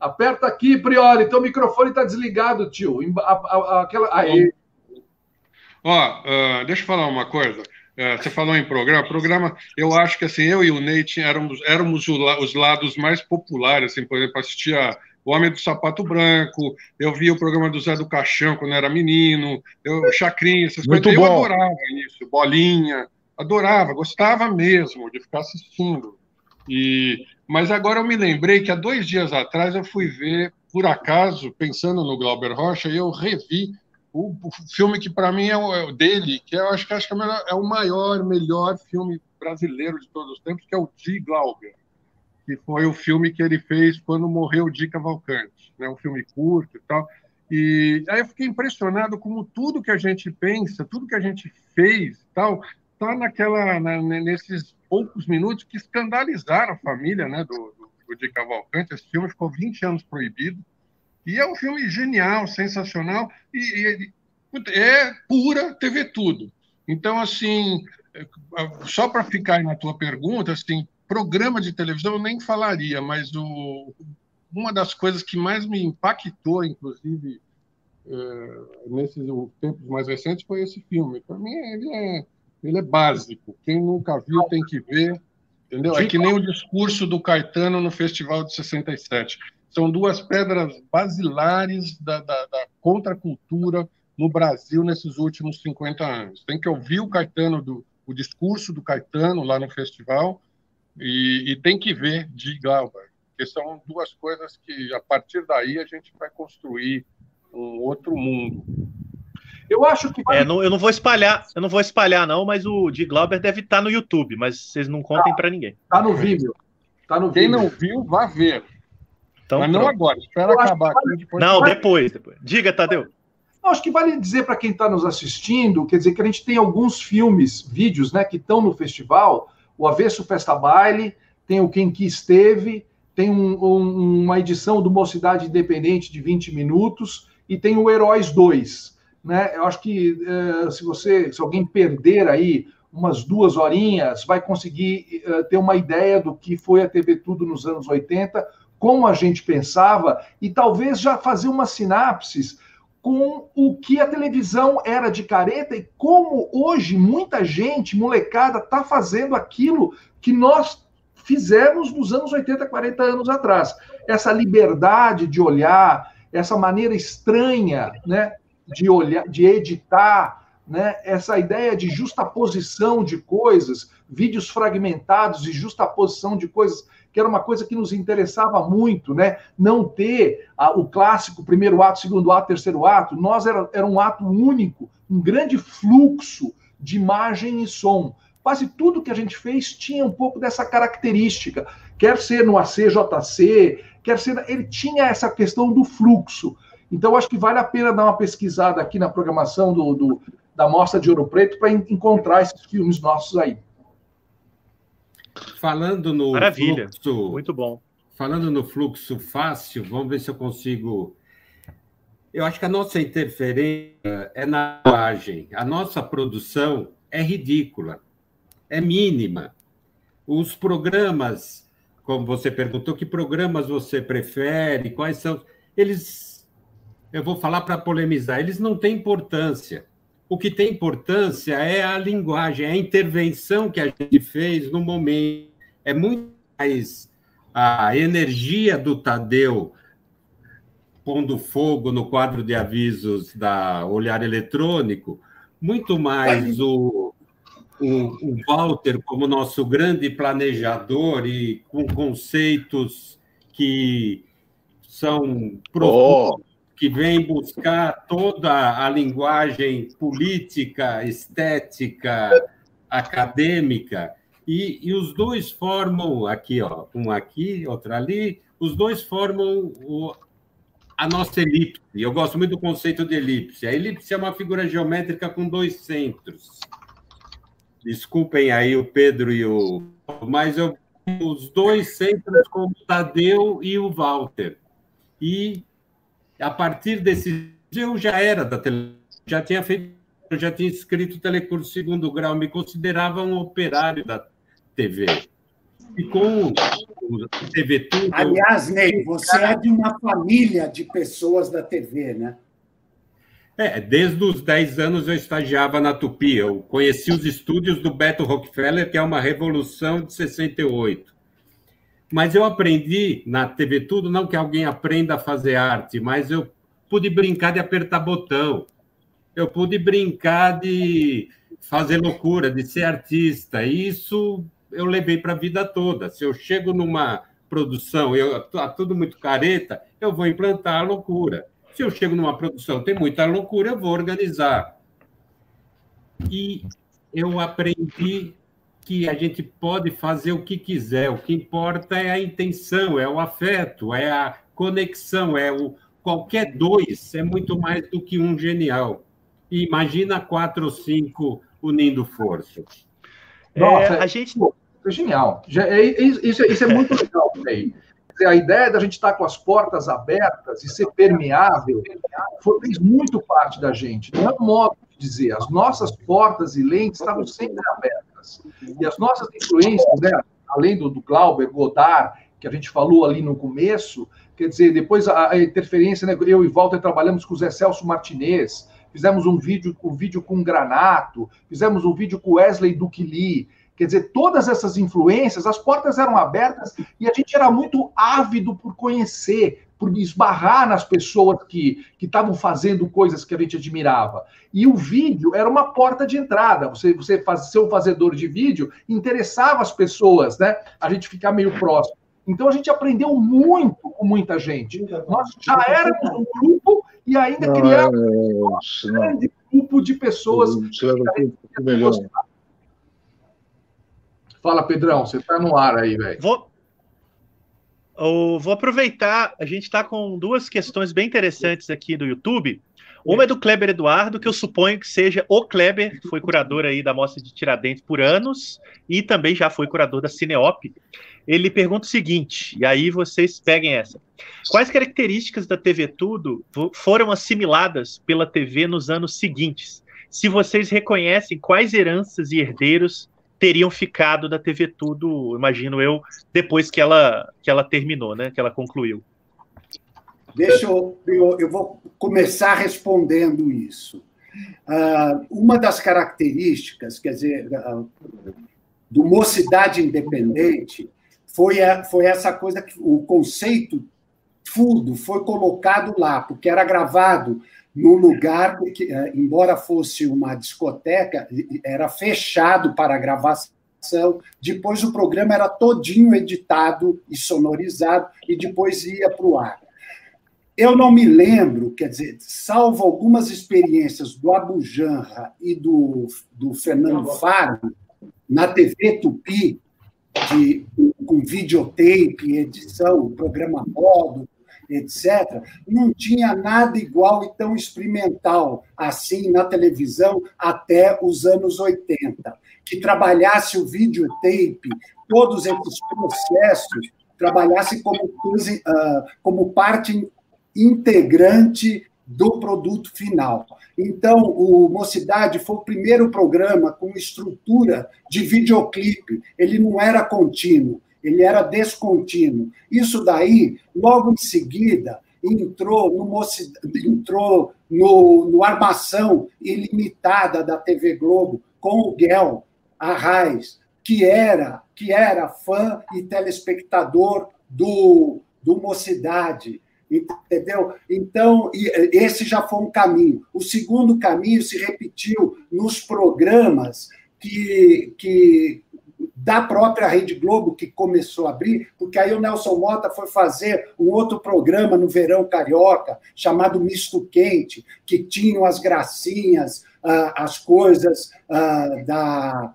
Aperta aqui, Prioli. Teu microfone está desligado, tio. A- a- aquela... Aí. Ó, ah, deixa eu falar uma coisa. Ah, você falou em programa. Programa, eu acho que assim, eu e o Ney tinha- éramos, éramos os lados mais populares, assim, por exemplo, assistia O Homem do Sapato Branco, eu via o programa do Zé do Caixão quando era menino, eu, Chacrinha, essas Muito coisas. Eu bom. adorava isso, bolinha, adorava, gostava mesmo de ficar assistindo. E, mas agora eu me lembrei que há dois dias atrás eu fui ver, por acaso, pensando no Glauber Rocha, e eu revi o, o filme que para mim é o, é o dele, que eu acho que, acho que é, o melhor- é o maior, melhor filme brasileiro de todos os tempos, que é o Di Glauber, que foi o filme que ele fez quando morreu o Di Cavalcante, né? um filme curto e tal. E aí eu fiquei impressionado como tudo que a gente pensa, tudo que a gente fez tal, tá naquela, na- nesses poucos minutos que escandalizaram a família né, do, do, do Di Cavalcante. Esse filme ficou 20 anos proibido. E é um filme genial, sensacional, e, e- é pura TV Tudo. Então, assim, é, só para ficar na tua pergunta, assim, programa de televisão eu nem falaria, mas o, uma das coisas que mais me impactou, inclusive, é, nesses tempos mais recentes, foi esse filme. Para mim, ele é, ele é básico. Quem nunca viu tem que ver. Entendeu? É que nem o discurso do Caetano no Festival de 67 são duas pedras basilares da, da, da contracultura no Brasil nesses últimos 50 anos. Tem que ouvir o Caetano, do, o discurso do Caetano lá no festival e, e tem que ver de Glauber, que são duas coisas que, a partir daí, a gente vai construir um outro mundo. Eu acho que. É, não- eu não vou espalhar, eu não vou espalhar, não, mas o de Glauber deve estar no YouTube, mas vocês não contem para ninguém. Tá no Vimeo. Tá no Quem Vimeo. não viu, vá ver. Então, Mas não pronto. agora, espera Eu acabar aqui. Depois não, depois, depois. Diga, Tadeu. Eu acho que vale dizer para quem está nos assistindo, quer dizer que a gente tem alguns filmes, vídeos, né, que estão no festival. O Avesso Festa Baile, tem o Quem Que Esteve, tem um- um- uma edição do Mocidade Independente de 20 minutos e tem o Heróis 2. Né? Eu acho que eh, se você, se alguém perder aí umas duas horinhas, vai conseguir eh, ter uma ideia do que foi a TV Tudo nos anos 80, como a gente pensava, e talvez já fazer umas sinapses com o que a televisão era de careta e como hoje muita gente, molecada, está fazendo aquilo que nós fizemos nos anos 80, 40 anos atrás. Essa liberdade de olhar, essa maneira estranha né, de olhar, de editar, né, essa ideia de justaposição de coisas, vídeos fragmentados e justaposição de coisas, que era uma coisa que nos interessava muito, né? Não ter a- o clássico primeiro ato, segundo ato, terceiro ato. Nós era, era um ato único, um grande fluxo de imagem e som. Quase tudo que a gente fez tinha um pouco dessa característica. Quer ser no ACJC, quer ser. Ele tinha essa questão do fluxo. Então, acho que vale a pena dar uma pesquisada aqui na programação do, do, da Mostra de Ouro Preto para encontrar esses filmes nossos aí. Falando no Maravilha. fluxo, Muito bom. falando no fluxo fácil, vamos ver se eu consigo. Eu acho que a nossa interferência é na linguagem. A nossa produção é ridícula, é mínima. Os programas, como você perguntou, que programas você prefere? Quais são? Eles, eu vou falar para polemizar, eles não têm importância. O que tem importância é a linguagem, é a intervenção que a gente fez no momento. É muito mais a energia do Tadeu pondo fogo no quadro de avisos da Olhar Eletrônico, muito mais o, o, o Walter como nosso grande planejador e com conceitos que são profundos, que vêm buscar toda a linguagem política, estética, acadêmica, e, e os dois formam aqui, ó, um aqui, outro ali, os dois formam o, a nossa elipse. Eu gosto muito do conceito de elipse. A elipse é uma figura geométrica com dois centros. Desculpem aí o Pedro e o. Mas eu os dois centros como Tadeu e o Walter. E a partir desse eu já era da tele, já tinha feito, eu já tinha escrito telecurso segundo grau, me considerava um operário da TV. E com o TV Tudo. Aliás, Ney, você é de uma família de pessoas da TV, né? É, desde os 10 anos eu estagiava na Tupi. Eu conheci os estúdios do Beto Rockefeller, que é uma revolução de 68. Mas eu aprendi na TV Tudo, não que alguém aprenda a fazer arte, mas eu pude brincar de apertar botão. Eu pude brincar de fazer loucura, de ser artista. E isso eu levei para a vida toda. Se eu chego numa produção, eu tá tudo muito careta, eu vou implantar a loucura. Se eu chego numa produção, tem muita loucura, eu vou organizar. E eu aprendi que a gente pode fazer o que quiser, o que importa é a intenção, é o afeto, é a conexão, é o qualquer dois é muito mais do que um genial. E imagina quatro ou cinco unindo forças. Nossa, é, a gente é genial. É, isso, isso, é muito legal, Ney. A ideia da gente estar com as portas abertas e ser permeável fez muito parte da gente. Não é um modo de dizer. As nossas portas e lentes estavam sempre abertas. E as nossas influências, né, além do, do Glauber, Godard, que a gente falou ali no começo, quer dizer, depois a, a interferência, né, eu e Walter trabalhamos com o Zé Celso Martinez, fizemos um vídeo, um vídeo com o Granato, fizemos um vídeo com Wesley Duquili, Quer dizer, todas essas influências, as portas eram abertas e a gente era muito ávido por conhecer, por esbarrar nas pessoas que estavam fazendo coisas que a gente admirava. E o vídeo era uma porta de entrada. Você, você faz, ser um fazedor de vídeo interessava as pessoas, né? A gente ficar meio próximo. Então a gente aprendeu muito com muita gente. Nós já éramos um grupo e ainda não, criamos um grande grupo de pessoas. Fala, Pedrão, você está no ar aí, velho. Vou, eu vou aproveitar, a gente está com duas questões bem interessantes aqui do YouTube. Uma é do Kleber Eduardo, que eu suponho que seja o Kleber, que foi curador aí da Mostra de Tiradentes por anos e também já foi curador da Cineop. Ele pergunta o seguinte, e aí vocês peguem essa. Quais características da TV Tudo foram assimiladas pela TV nos anos seguintes? Se vocês reconhecem quais heranças e herdeiros teriam ficado da TV Tudo, imagino eu, depois que ela, que ela terminou, né? Que ela concluiu. Deixa eu, eu, vou começar respondendo isso. Uh, uma das características, quer dizer, uh, do Mocidade Independente foi, a, foi essa coisa que o conceito tudo foi colocado lá, porque era gravado no lugar que, eh, embora fosse uma discoteca, era fechado para gravação. Depois o programa era todinho editado e sonorizado e depois ia para o ar. Eu não me lembro, quer dizer, salvo algumas experiências do Abu Janra e do, do Fernando Faro, na TV Tupi, de, com videotape, edição, programa modo, etc., não tinha nada igual e tão experimental assim na televisão até os anos 80. Que trabalhasse o videotape, todos esses processos, trabalhasse como, ah, como parte integrante do produto final. Então, o Mocidade foi o primeiro programa com estrutura de videoclipe. Ele não era contínuo, ele era descontínuo. Isso daí, logo em seguida, entrou no, entrou no, no Armação Ilimitada da TV Globo com o Guel Arraes, que era, que era fã e telespectador do, do Mocidade entendeu? Então, esse já foi um caminho. O segundo caminho se repetiu nos programas que, que da própria Rede Globo, que começou a abrir, porque aí o Nelson Mota foi fazer um outro programa no verão carioca, chamado Misto Quente, que tinham as gracinhas, ah, as coisas ah, da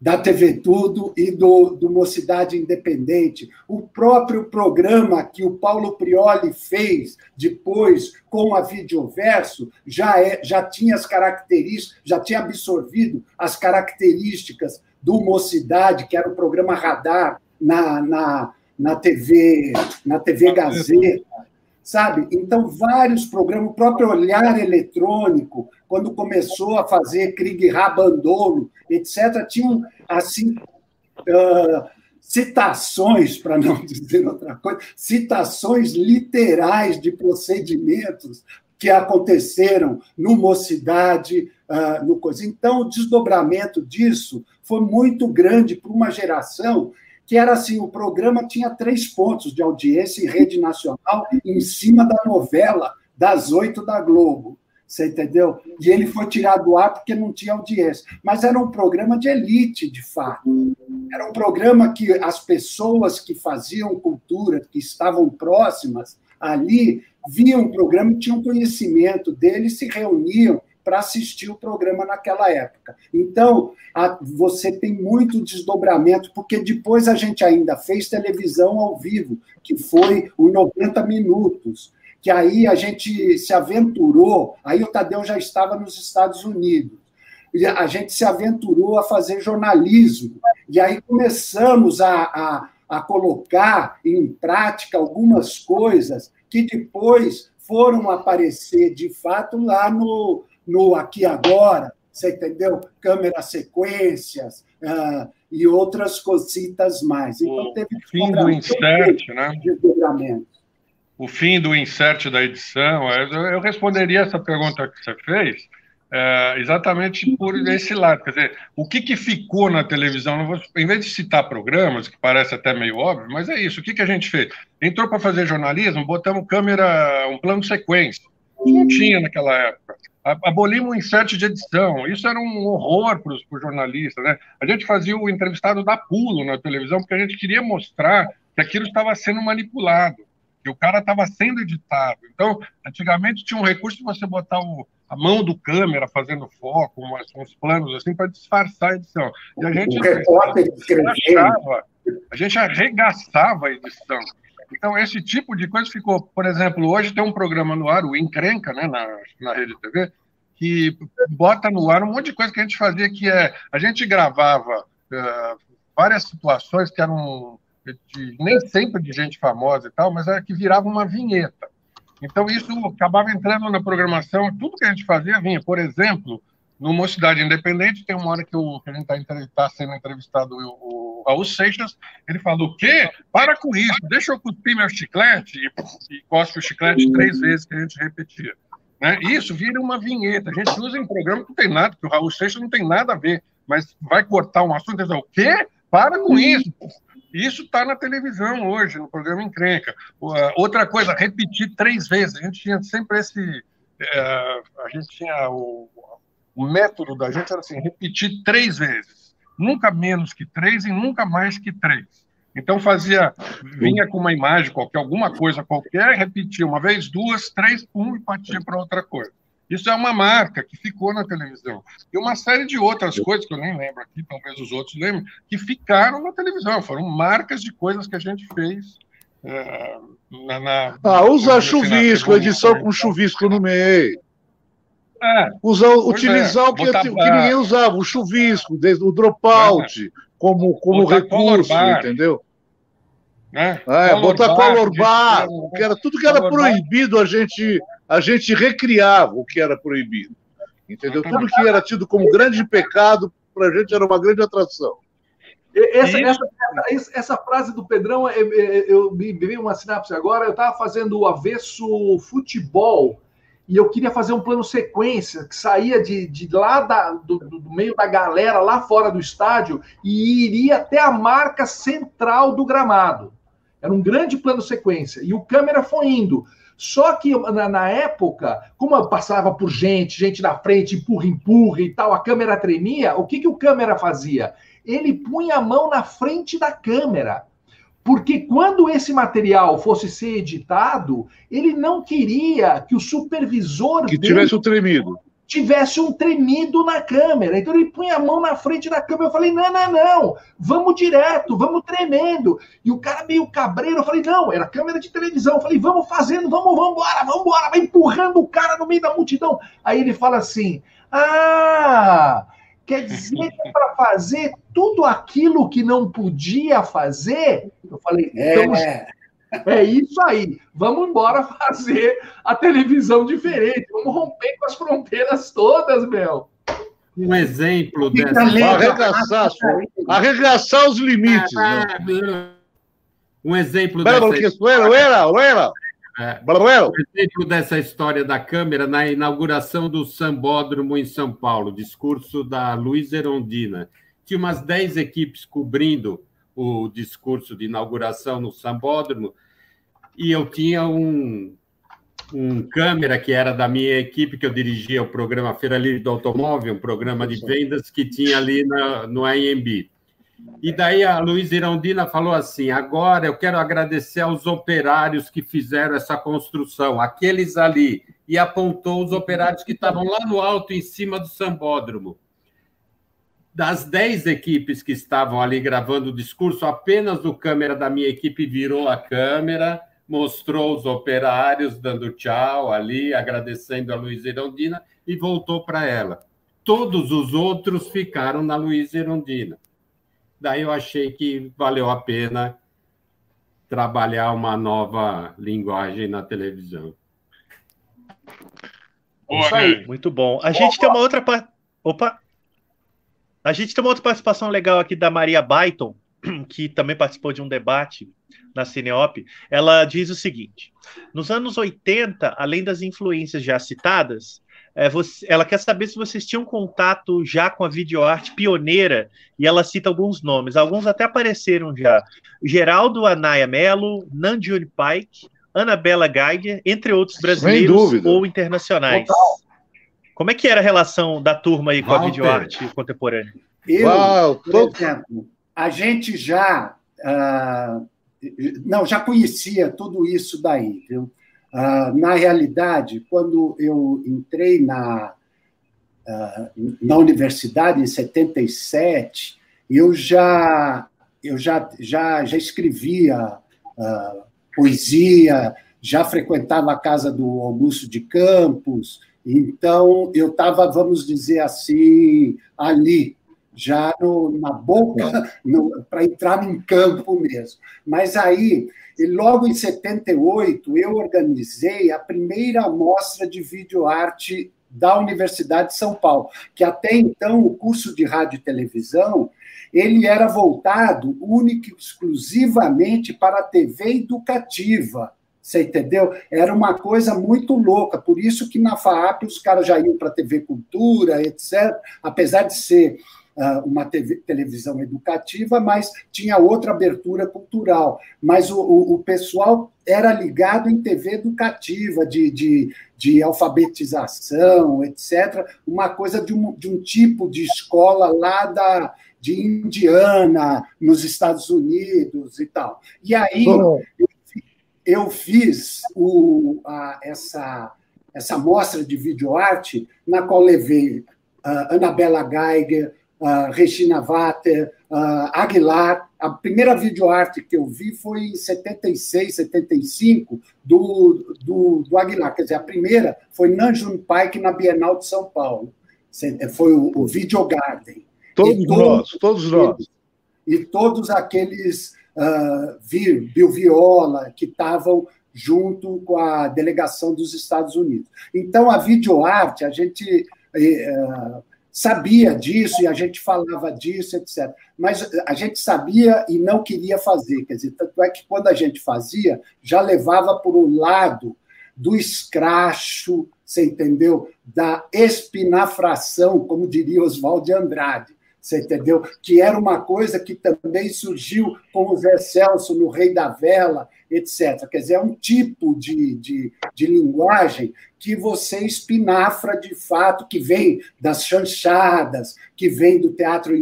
da TV Tudo e do, do Mocidade Independente. O próprio programa que o Paulo Prioli fez depois com a Videoverso já, é, já tinha as características, já tinha absorvido as características do Mocidade, que era o programa Radar na, na, na TV, na TV Gazeta sabe? Então, vários programas, o próprio Olhar Eletrônico, quando começou a fazer Krieg Rabandolo, etc., tinham, assim, uh, citações, para não [LAUGHS] dizer outra coisa, citações literais de procedimentos que aconteceram no Mocidade, uh, no coisa. Então, o desdobramento disso foi muito grande para uma geração que era assim: o programa tinha três pontos de audiência em rede nacional em cima da novela das oito da Globo. Você entendeu? E ele foi tirado do ar porque não tinha audiência. Mas era um programa de elite, de fato. Era um programa que as pessoas que faziam cultura, que estavam próximas ali, viam o programa tinham conhecimento dele, se reuniam para assistir o programa naquela época. Então, a, você tem muito desdobramento, porque depois a gente ainda fez televisão ao vivo, que foi o 90 minutos, que aí a gente se aventurou, aí o Tadeu já estava nos Estados Unidos, a gente se aventurou a fazer jornalismo, e aí começamos a, a, a colocar em prática algumas coisas que depois foram aparecer de fato lá no, no aqui agora, você entendeu? Câmera sequências uh, e outras cositas mais. Então, o teve fim do insert, né? O fim do insert da edição. Eu responderia essa pergunta que você fez é, exatamente por esse lado. Quer dizer, o que, que ficou na televisão? Vou, em vez de citar programas, que parece até meio óbvio, mas é isso. O que, que a gente fez? Entrou para fazer jornalismo, botamos câmera, um plano sequência. Não tinha naquela época abolimos o insert de edição. Isso era um horror para os jornalistas. Né? A gente fazia o entrevistado dar pulo na televisão porque a gente queria mostrar que aquilo estava sendo manipulado, que o cara estava sendo editado. Então, antigamente tinha um recurso de você botar o, a mão do câmera fazendo foco, umas, uns planos assim, para disfarçar a edição. E a gente, achava, a gente arregaçava a edição. Então, esse tipo de coisa ficou. Por exemplo, hoje tem um programa no ar, o Encrenca, né, na, na Rede TV, que bota no ar um monte de coisa que a gente fazia, que é. A gente gravava uh, várias situações que eram. De, nem sempre de gente famosa e tal, mas era que virava uma vinheta. Então, isso acabava entrando na programação, tudo que a gente fazia vinha. Por exemplo, no Mocidade Independente, tem uma hora que, o, que a gente está tá sendo entrevistado o, Raul Seixas, ele falou, o quê? Para com isso, deixa eu cuspir meu chiclete, e, e cospe o chiclete três vezes que a gente repetia. Né? Isso vira uma vinheta, a gente usa em programa que não tem nada, porque o Raul Seixas não tem nada a ver, mas vai cortar um assunto e dizer, o quê? Para com isso. Isso está na televisão hoje, no programa Encrenca. Outra coisa, repetir três vezes. A gente tinha sempre esse. Uh, a gente tinha o, o método da gente era assim: repetir três vezes nunca menos que três e nunca mais que três. Então fazia, vinha com uma imagem qualquer, alguma coisa qualquer, repetia uma vez, duas, três, pum, e partia para outra coisa. Isso é uma marca que ficou na televisão. E uma série de outras coisas que eu nem lembro aqui, talvez os outros lembrem, que ficaram na televisão. Foram marcas de coisas que a gente fez É, na, na, ah, usa chuvisco, edição com chuvisco no meio. É, Usar, utilizar é, o que, que, ninguém usava, o chuvisco, o dropout, é, como, como recurso, entendeu? Né? É, botar color bar, que era, tudo que era proibido, a gente, a gente recriava o que era proibido. Entendeu? Tudo que era tido como grande pecado, para a gente era uma grande atração. Essa, essa, essa, frase do Pedrão, eu, eu, me veio uma sinapse agora. Eu estava fazendo o avesso futebol e eu queria fazer um plano sequência que saía de, de lá da, do, do, meio da galera, lá fora do estádio, e iria até a marca central do gramado. Era um grande plano sequência. E o câmera foi indo. Só que na, na época, como eu passava por gente, gente na frente, empurra, empurra e tal, a câmera tremia, o que, que o câmera fazia? Ele punha a mão na frente da câmera porque quando esse material fosse ser editado, ele não queria que o supervisor. Que tivesse um tremido. Tivesse um tremido na câmera. Então ele punha a mão na frente da câmera. Eu falei: não, não, não, vamos direto, vamos tremendo. E o cara meio cabreiro, eu falei: não, era câmera de televisão. Eu falei: vamos fazendo, vamos, vamos embora, vamos embora. Vai empurrando o cara no meio da multidão. Aí ele fala assim: ah. Quer dizer que para fazer tudo aquilo que não podia fazer, eu falei, então, é. é isso aí, vamos embora fazer a televisão diferente, vamos romper com as fronteiras todas, meu. Um exemplo dessa. Arregaçar, arregaçar os limites. né? Um exemplo dessa. Era, era, era. É, o exemplo dessa história da câmera na inauguração do Sambódromo em São Paulo, discurso da Luiz Erondina. Tinha umas 10 equipes cobrindo o discurso de inauguração no Sambódromo, e eu tinha um, um câmera que era da minha equipe, que eu dirigia o programa Feira Livre do Automóvel, um programa de vendas que tinha ali na, no AMB. E daí a Luiz Irondina falou assim: agora eu quero agradecer aos operários que fizeram essa construção, aqueles ali, e apontou os operários que estavam lá no alto, em cima do sambódromo. Das dez equipes que estavam ali gravando o discurso, apenas o câmera da minha equipe virou a câmera, mostrou os operários dando tchau ali, agradecendo a Luiz Irondina e voltou para ela. Todos os outros ficaram na Luiz Irondina. Daí eu achei que valeu a pena trabalhar uma nova linguagem na televisão. Isso aí. Muito bom. A gente tem uma outra. Opa! A gente tem uma outra participação legal aqui da Maria Baiton, [CLEARS THROAT] que também participou de um debate na Cineop. Ela diz o seguinte: nos anos 80, além das influências já citadas, é, você, ela quer saber se vocês tinham contato já com a videoarte pioneira, e ela cita alguns nomes, alguns até apareceram já. Geraldo Anaya Mello, Nandione Pike, Anabela Geiger, entre outros brasileiros ou internacionais. Total. Como é que era a relação da turma aí com Walter. a videoarte contemporânea? Eu, Uau, por exemplo, a gente já uh, não já conhecia tudo isso daí, viu? Uh, na realidade, quando eu entrei na, uh, na universidade em 77, eu já, eu já, já, já escrevia uh, poesia, já frequentava a casa do Augusto de Campos, então eu estava, vamos dizer assim, ali, já no, na boca, [LAUGHS] para entrar em campo mesmo. Mas aí e logo em 78, eu organizei a primeira mostra de videoarte da Universidade de São Paulo, que até então o curso de rádio e televisão ele era voltado único exclusivamente para a TV educativa. Você entendeu? Era uma coisa muito louca, por isso que na FAAP os caras já iam para a TV Cultura, etc. Apesar de ser uma TV, televisão educativa, mas tinha outra abertura cultural. Mas o, o, o pessoal era ligado em TV educativa, de, de, de, alfabetização, etc. Uma coisa de um, de um tipo de escola lá da, de Indiana, nos Estados Unidos e tal. E aí eu, eu fiz o, a, essa, essa mostra de videoarte, na qual levei uh, Anabela Geiger, uh, Regina Vater, uh, Aguilar. A primeira videoarte que eu vi foi em 76, 75, do, do, do Aguilar. Quer dizer, a primeira foi Nanjun Pike na Bienal de São Paulo. Foi o, o Videogarden. Todos, todos nós, todos nós. E todos aqueles uh, Bill Viola que estavam junto com a delegação dos Estados Unidos. Então, a videoarte, a gente uh, sabia disso e a gente falava disso, etc. Mas a gente sabia e não queria fazer. Quer dizer, tanto é que quando a gente fazia, já levava por um lado do escracho, você entendeu? Da espinafração, como diria Oswaldo de Andrade. Você entendeu? Que era uma coisa que também surgiu com o Zé Celso no Rei da Vela, etc. Quer dizer, é um tipo de, de, de linguagem que você espinafra de fato, que vem das chanchadas, que vem do teatro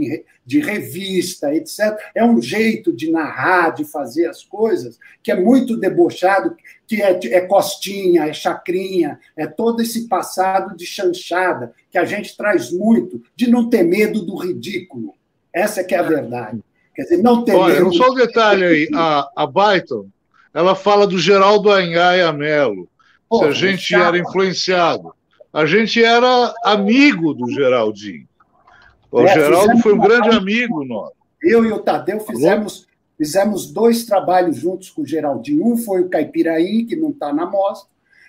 de revista, etc. É um jeito de narrar, de fazer as coisas, que é muito debochado, que é, é costinha, é chacrinha, é todo esse passado de chanchada, que a gente traz muito, de não ter medo do ridículo. Essa que é a verdade. Quer dizer, não ter Olha, medo. Só um detalhe aí, a, a Byton, ela fala do Geraldo Anhaia Melo se a gente era influenciado. A gente era amigo do Geraldinho. O é, Geraldo foi um grande amigo nosso. Eu e o Tadeu fizemos, fizemos dois trabalhos juntos com o Geraldinho. Um foi o Caipiraí, que não está na mostra,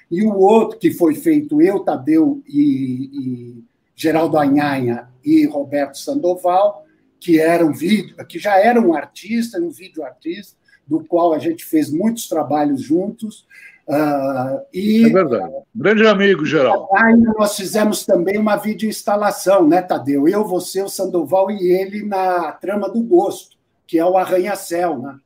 e o outro, que foi feito eu, Tadeu e, e Geraldo Anhanha e Roberto Sandoval, que era um vídeo, que já era um artista, um vídeo artista, do qual a gente fez muitos trabalhos juntos. Uh, e, é verdade. Grande amigo, geral. Nós fizemos também uma videoinstalação, né, Tadeu? Eu, você, o Sandoval e ele na trama do gosto, que é o arranha-céu, né?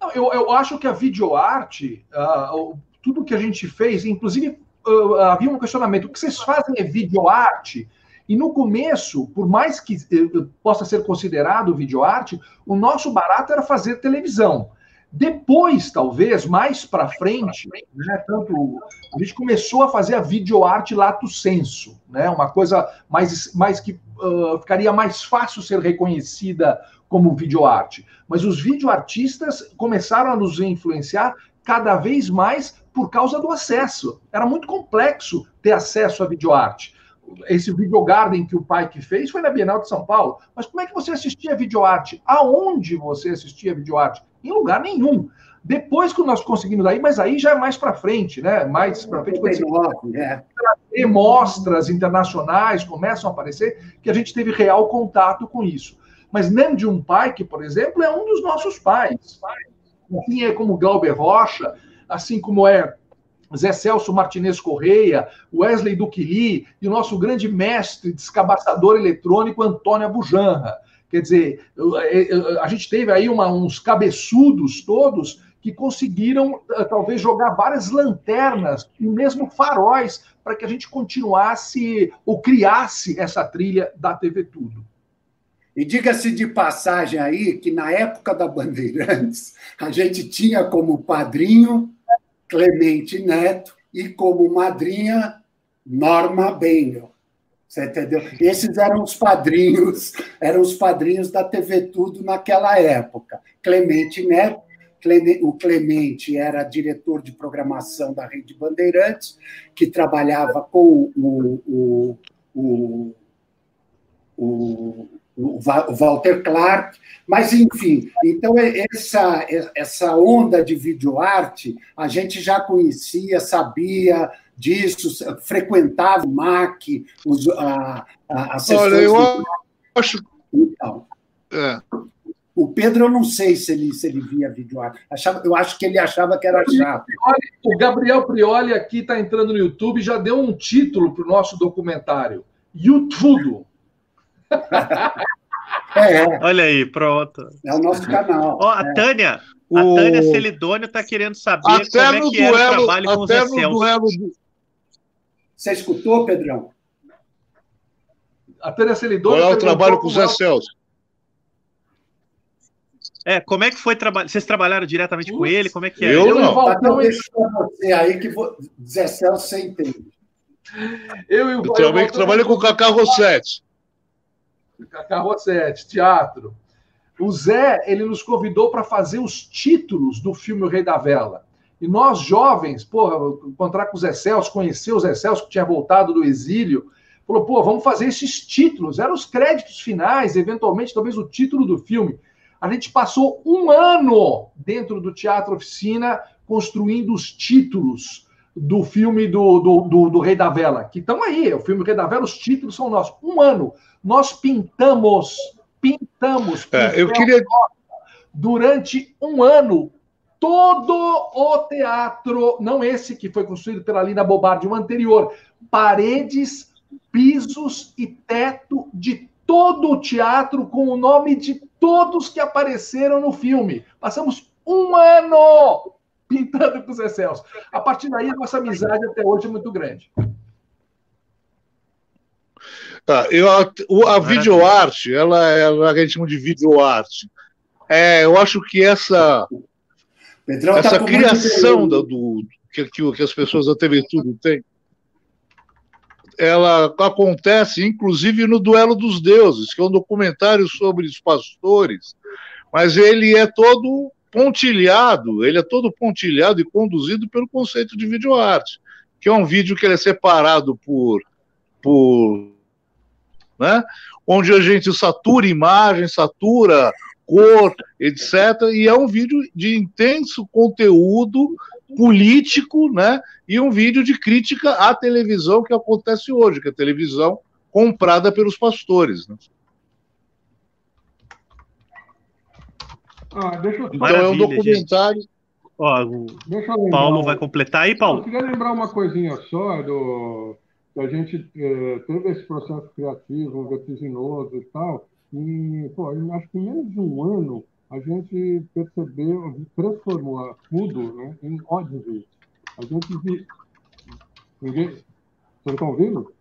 Não, eu, eu acho que a videoarte, uh, tudo que a gente fez, inclusive uh, havia um questionamento: o que vocês fazem é videoarte? E no começo, por mais que eh, possa ser considerado videoarte, o nosso barato era fazer televisão. Depois, talvez, mais para frente, né, tanto a gente começou a fazer a videoarte lato senso, né, uma coisa mais, mais que uh, ficaria mais fácil ser reconhecida como videoarte. Mas os videoartistas começaram a nos influenciar cada vez mais por causa do acesso. Era muito complexo ter acesso à videoarte esse videogarden que o pai que fez foi na Bienal de São Paulo. Mas como é que você assistia videoarte? Aonde você assistia videoarte? Em lugar nenhum. Depois que nós conseguimos aí, mas aí já é mais para frente, né? Mais para frente, quando você é. mostras internacionais começam a aparecer, que a gente teve real contato com isso. Mas Nem de um pai que, por exemplo, é um dos nossos pais. Assim é como Glauber Rocha, assim como é Zé Celso Martinez Correia, Wesley Duquili e o nosso grande mestre descabaçador eletrônico Antônio Abujanra. Quer dizer, a gente teve aí uma, uns cabeçudos todos que conseguiram eh, talvez jogar várias lanternas e mesmo faróis para que a gente continuasse ou criasse essa trilha da TV Tudo. E diga-se de passagem aí que na época da Bandeirantes a gente tinha como padrinho Clemente Neto e como madrinha Norma Bengel. Você entendeu? Esses eram os padrinhos, [LAUGHS] eram os padrinhos da TV Tudo naquela época. Clemente Neto, o Clemente era diretor de programação da Rede Bandeirantes, que trabalhava com o, o, o, o o Walter Clark, mas enfim, então essa, essa onda de videoarte a gente já conhecia, sabia disso, frequentava o MAC, os, a, a, Olha, eu acho. Então, é. O Pedro, eu não sei se ele, se ele via videoarte. Achava, eu acho que ele achava que era chato. O Gabriel Prioli aqui está entrando no YouTube e já deu um título para o nosso documentário. YouTube. [LAUGHS] É. Olha aí, pronto. É o nosso canal. Ó, a é. Tânia, o... a Tânia Celidônio está querendo saber até como é que duelo, era o trabalho com o Zé Celso. Duelo... Você escutou, Pedrão? A Tânia Celidônio. Qual é o trabalho com o Zé Celso? É, como é que foi trabalhar? Vocês trabalharam diretamente com ele? Como é que é? Eu não. Então, deixa eu você aí que vou... Zé Celso você entende. Eu, e o eu também que trabalhei com o Cacá Rossetti. Carrossete, teatro. O Zé, ele nos convidou para fazer os títulos do filme O Rei da Vela. E nós, jovens, porra, encontrar com o Zé Celso, conhecer o Zé Celso, que tinha voltado do exílio, falou, pô, vamos fazer esses títulos. Eram os créditos finais, eventualmente, talvez o título do filme. A gente passou um ano dentro do Teatro Oficina construindo os títulos do filme do, do, do, do Rei da Vela, que estão aí, o filme Rei da Vela, os títulos são nossos. Um ano, nós pintamos, pintamos, é, eu queria... durante um ano, todo o teatro, não esse que foi construído pela Lina Bobardi, o anterior, paredes, pisos e teto de todo o teatro com o nome de todos que apareceram no filme. Passamos um ano pintando com os Excelsos. A partir daí, a nossa amizade até hoje é muito grande. Tá, eu, a, a videoarte, ela é a gente chama de videoarte. É, eu acho que essa, Pedrão essa tá criação do, do que, que, as pessoas da TV Tudo têm, ela acontece inclusive no Duelo dos Deuses, que é um documentário sobre os pastores, mas ele é todo pontilhado, ele é todo pontilhado e conduzido pelo conceito de videoarte, que é um vídeo que ele é separado por, por né, onde a gente satura imagem, satura cor, etc. E é um vídeo de intenso conteúdo político, né? E um vídeo de crítica à televisão que acontece hoje, que é a televisão comprada pelos pastores. Né? Ah, deixa eu... Então Maravilha, é um documentário. Ó, o Paulo vai completar aí, Paulo? Eu queria lembrar uma coisinha só do a gente é, teve esse processo criativo vertiginoso e tal, e pô, acho que em menos de um ano a gente percebeu, transformou tudo né, em ódio. A gente viu. Ninguém. Vocês estão ouvindo?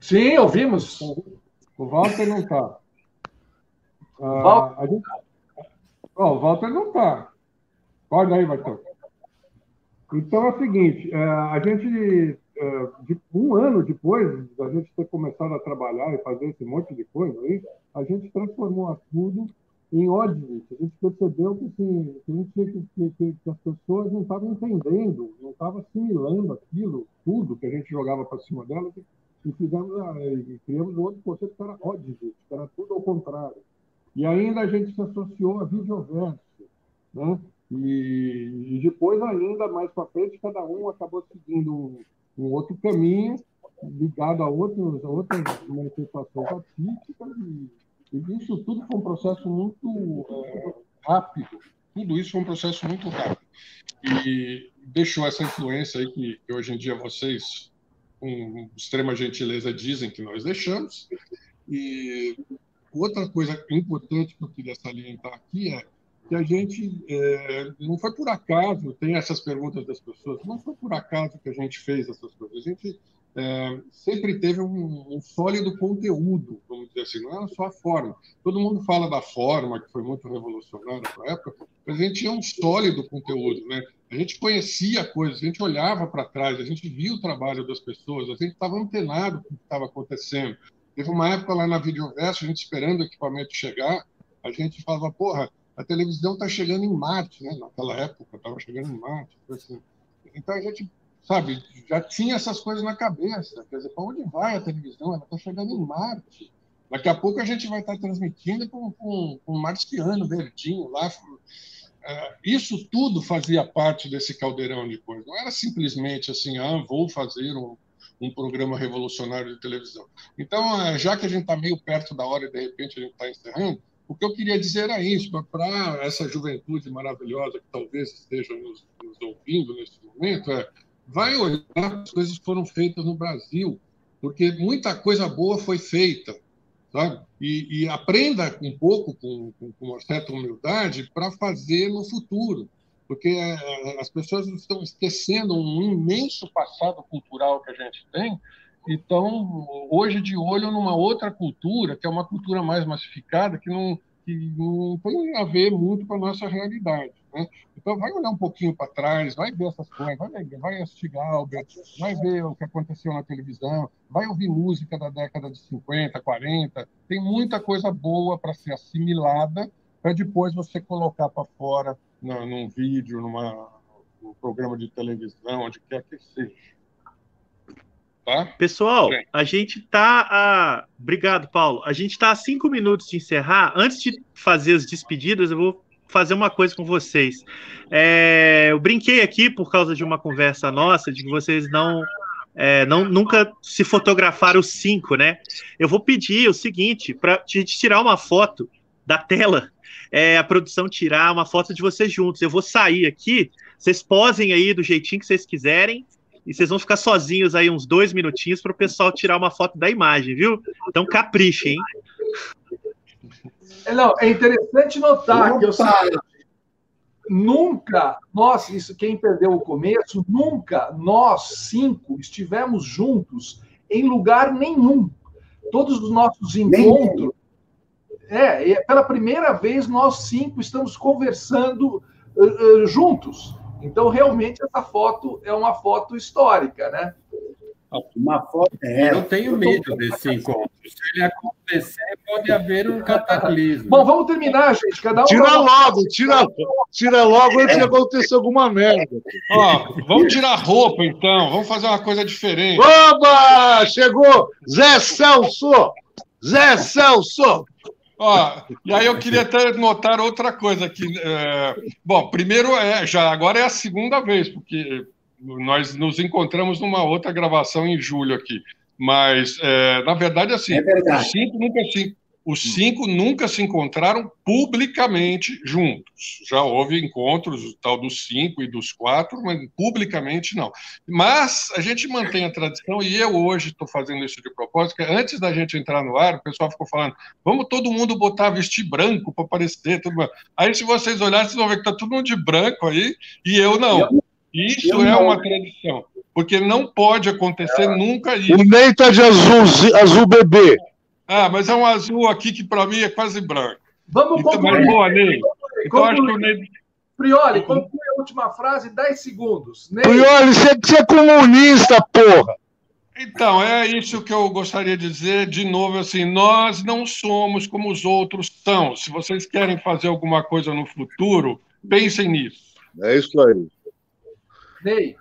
Sim, ouvimos. O Walter não está. Ah, gente... oh, o Walter não está. Acorda aí, Bartol. Então é o seguinte, é, a gente, é, um ano depois da gente ter começado a trabalhar e fazer esse monte de coisa aí, a gente transformou tudo em ódio. A gente percebeu que, assim, que, a gente, que, que, que as pessoas não estavam entendendo, não estavam assimilando aquilo, tudo que a gente jogava para cima delas, e, fizemos, e criamos outro conceito que era ódio, que era tudo ao contrário. E ainda a gente se associou a videoverso, né? E, e depois, ainda mais para frente, cada um acabou seguindo um, outro caminho ligado a, outros, a outras manifestações artísticas. E, e, isso tudo foi um processo muito é, rápido. Tudo isso foi um processo muito rápido. E deixou essa influência aí que, que hoje em dia vocês, com extrema gentileza, dizem que nós deixamos. E outra coisa importante que eu queria salientar aqui é que a gente é, não foi por acaso, tem essas perguntas das pessoas, não foi por acaso que a gente fez essas coisas. A gente é, sempre teve um, um, sólido conteúdo, vamos dizer assim, não era só a forma. Todo mundo fala da forma, que foi muito revolucionária na época, mas a gente tinha um sólido conteúdo, né? A gente conhecia coisas, a gente olhava para trás, a gente via o trabalho das pessoas, a gente estava antenado com o que estava acontecendo. Teve uma época lá na Videoverso, a gente esperando o equipamento chegar, a gente falava, porra, a televisão está chegando em Marte, né? Naquela época estava chegando em Marte. Assim. Então a gente, sabe, já tinha essas coisas na cabeça. Quer dizer, para onde vai a televisão? Ela está chegando em Marte. Daqui a pouco a gente vai estar tá transmitindo com, com, com um marciano verdinho lá. É, isso tudo fazia parte desse caldeirão de coisas. Não era simplesmente assim, ah, vou fazer um, um programa revolucionário de televisão. Então, é, já que a gente está meio perto da hora e de repente a gente está encerrando, o que eu queria dizer era isso, para essa juventude maravilhosa que talvez esteja nos, nos ouvindo nesse momento, é, vai olhar as coisas que foram feitas no Brasil, porque muita coisa boa foi feita, sabe? E, e aprenda um pouco, com, com, com uma certa humildade, para fazer no futuro, porque é, as pessoas estão esquecendo um imenso passado cultural que a gente tem então, hoje de olho numa outra cultura, que é uma cultura mais massificada, que não, que não tem a ver muito com a nossa realidade. Né? Então, vai olhar um pouquinho para trás, vai ver essas coisas, vai, vai assistir Galbert, vai ver o que aconteceu na televisão, vai ouvir música da década de 50, 40. Tem muita coisa boa para ser assimilada, para depois você colocar para fora no, num vídeo, numa, num programa de televisão, onde quer que seja. Tá? Pessoal, a gente tá a. Obrigado, Paulo. A gente tá a cinco minutos de encerrar. Antes de fazer as despedidas, eu vou fazer uma coisa com vocês. É, eu brinquei aqui por causa de uma conversa nossa, de que vocês não, é, não nunca se fotografaram os cinco, né? Eu vou pedir o seguinte, para a gente tirar uma foto da tela, é, a produção tirar uma foto de vocês juntos. Eu vou sair aqui, vocês posem aí do jeitinho que vocês quiserem e vocês vão ficar sozinhos aí uns dois minutinhos para o pessoal tirar uma foto da imagem, viu? Então caprichem, hein? É, não, é interessante notar Opa. que eu nunca, nós, isso quem perdeu o começo, nunca nós cinco estivemos juntos em lugar nenhum. Todos os nossos encontros. É, é, pela primeira vez nós cinco estamos conversando uh, uh, juntos. Então, realmente, essa foto é uma foto histórica, né? Uma foto. É, eu tenho medo desse encontro. Se ele acontecer, pode haver um cataclismo. Bom, vamos terminar, gente. Cada um tira vai... logo, tira, tira logo antes de acontecer alguma merda. Ó, vamos tirar roupa, então. Vamos fazer uma coisa diferente. Oba! Chegou! Zé Celso! Zé Celso! Ó, e aí eu queria até notar outra coisa aqui. É, bom, primeiro é, já agora é a segunda vez, porque nós nos encontramos numa outra gravação em julho aqui. Mas, é, na verdade, assim, é verdade. os cinco nunca se, os cinco nunca se encontraram publicamente juntos. Já houve encontros, tal dos cinco e dos quatro, mas publicamente não. Mas a gente mantém a tradição, e eu hoje estou fazendo isso de propósito, que antes da gente entrar no ar, o pessoal ficou falando, vamos todo mundo botar vestir branco para aparecer. Tudo Aí, se vocês olharem, vocês vão ver que está todo mundo de branco aí, e eu não. Isso eu é não... uma tradição, porque não pode acontecer é. nunca isso. O Ney está de azul, azul bebê. Ah, mas é um azul aqui que para mim é quase branco. Vamos então, concluir. Boa, Ney. Então acho que o Ney... Prioli, conclui a última frase, 10 segundos. Ney. Prioli, você, você é comunista, porra! Então, é isso que eu gostaria de dizer. De novo, assim, nós não somos como os outros são. Se vocês querem fazer alguma coisa no futuro, pensem nisso. É isso aí. Ney.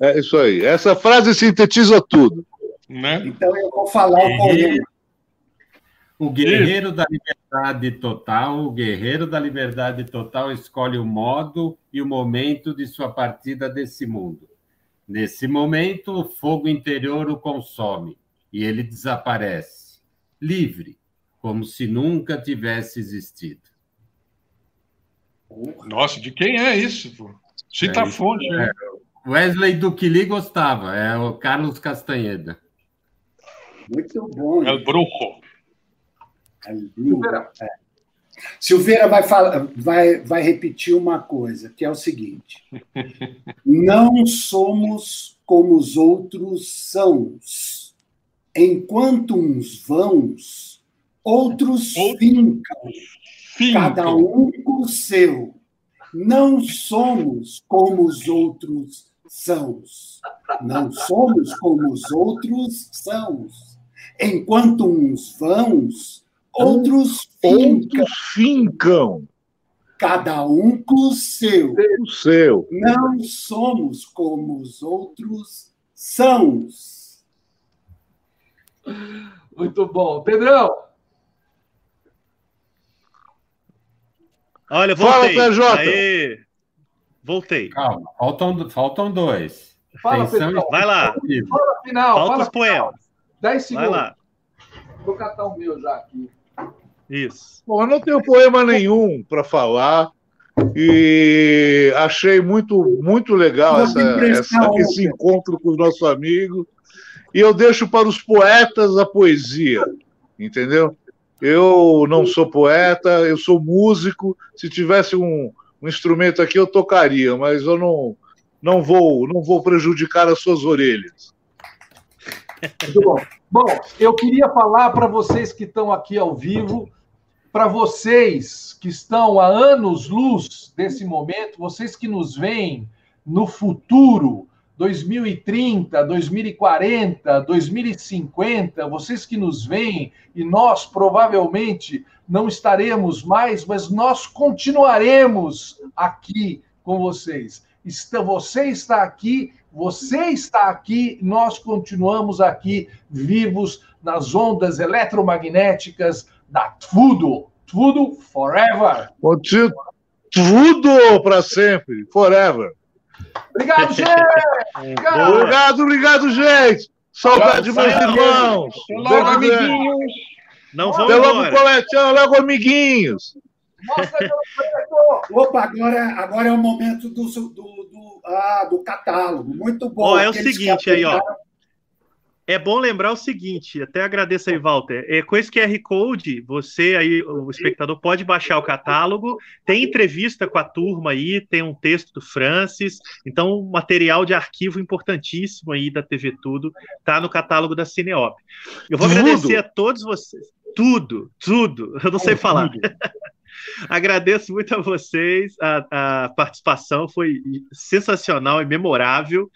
É isso aí. Essa frase sintetiza tudo. Né? Então eu vou falar o poema. O guerreiro da liberdade total, o guerreiro da liberdade total escolhe o modo e o momento de sua partida desse mundo. Nesse momento, o fogo interior o consome e ele desaparece, livre, como se nunca tivesse existido. Nossa, de quem é isso? Pô? Cita é, a fonte. É, Wesley Duquili gostava, é o Carlos Castanheda. Muito bom. É o Bruxo. Silveira. É. Silveira vai, falar, vai, vai repetir uma coisa, que é o seguinte: [LAUGHS] não somos como os outros são. Enquanto uns vão, outros fincam, cada um com o seu não somos como os outros são. Não somos como os outros são. Enquanto uns vão, outros fincam. Outros fincam. Cada um com o seu. O seu. Não somos como os outros são. Muito bom. Pedrão, Olha, voltei. Fala, PJ. Aê. Voltei. Calma, faltam, faltam dois. Fala, Atenção, Vai lá. Fala final. Falta fala os poemas. 10 segundos. Vai lá. Vou catar o meu já aqui. Isso. Bom, eu não tenho poema nenhum para falar e achei muito, muito legal essa, essa, esse encontro com os nossos amigos. E eu deixo para os poetas a poesia, entendeu? Eu não sou poeta, eu sou músico. Se tivesse um, um instrumento aqui, eu tocaria, mas eu não, não vou, não vou prejudicar as suas orelhas. Muito bom. Bom, eu queria falar para vocês que estão aqui ao vivo para vocês que estão há anos-luz desse momento, vocês que nos veem no futuro, 2030, 2040, 2050, vocês que nos veem, e nós provavelmente não estaremos mais, mas nós continuaremos aqui com vocês. Você está aqui, você está aqui, nós continuamos aqui vivos nas ondas eletromagnéticas da Tudo. Tudo forever. Tudo para sempre, forever. Obrigado, [LAUGHS] gente! obrigado, obrigado, gente! Saudade de meus irmãos! Logo, amiguinhos! Não vamos Até logo, coletinho, logo, amiguinhos! Opa, agora, agora é o momento do, do, do, ah, do catálogo. Muito bom. Ó, é o seguinte aí, ó. É bom lembrar o seguinte, até agradeço aí, Walter. É, com esse QR Code, você aí, o espectador, pode baixar o catálogo. Tem entrevista com a turma aí, tem um texto do Francis. Então, material de arquivo importantíssimo aí da TV Tudo tá no catálogo da Cineop. Eu vou tudo. agradecer a todos vocês. Tudo, tudo. Eu não sei falar. [LAUGHS] Agradeço muito a vocês, a, a participação foi sensacional e memorável.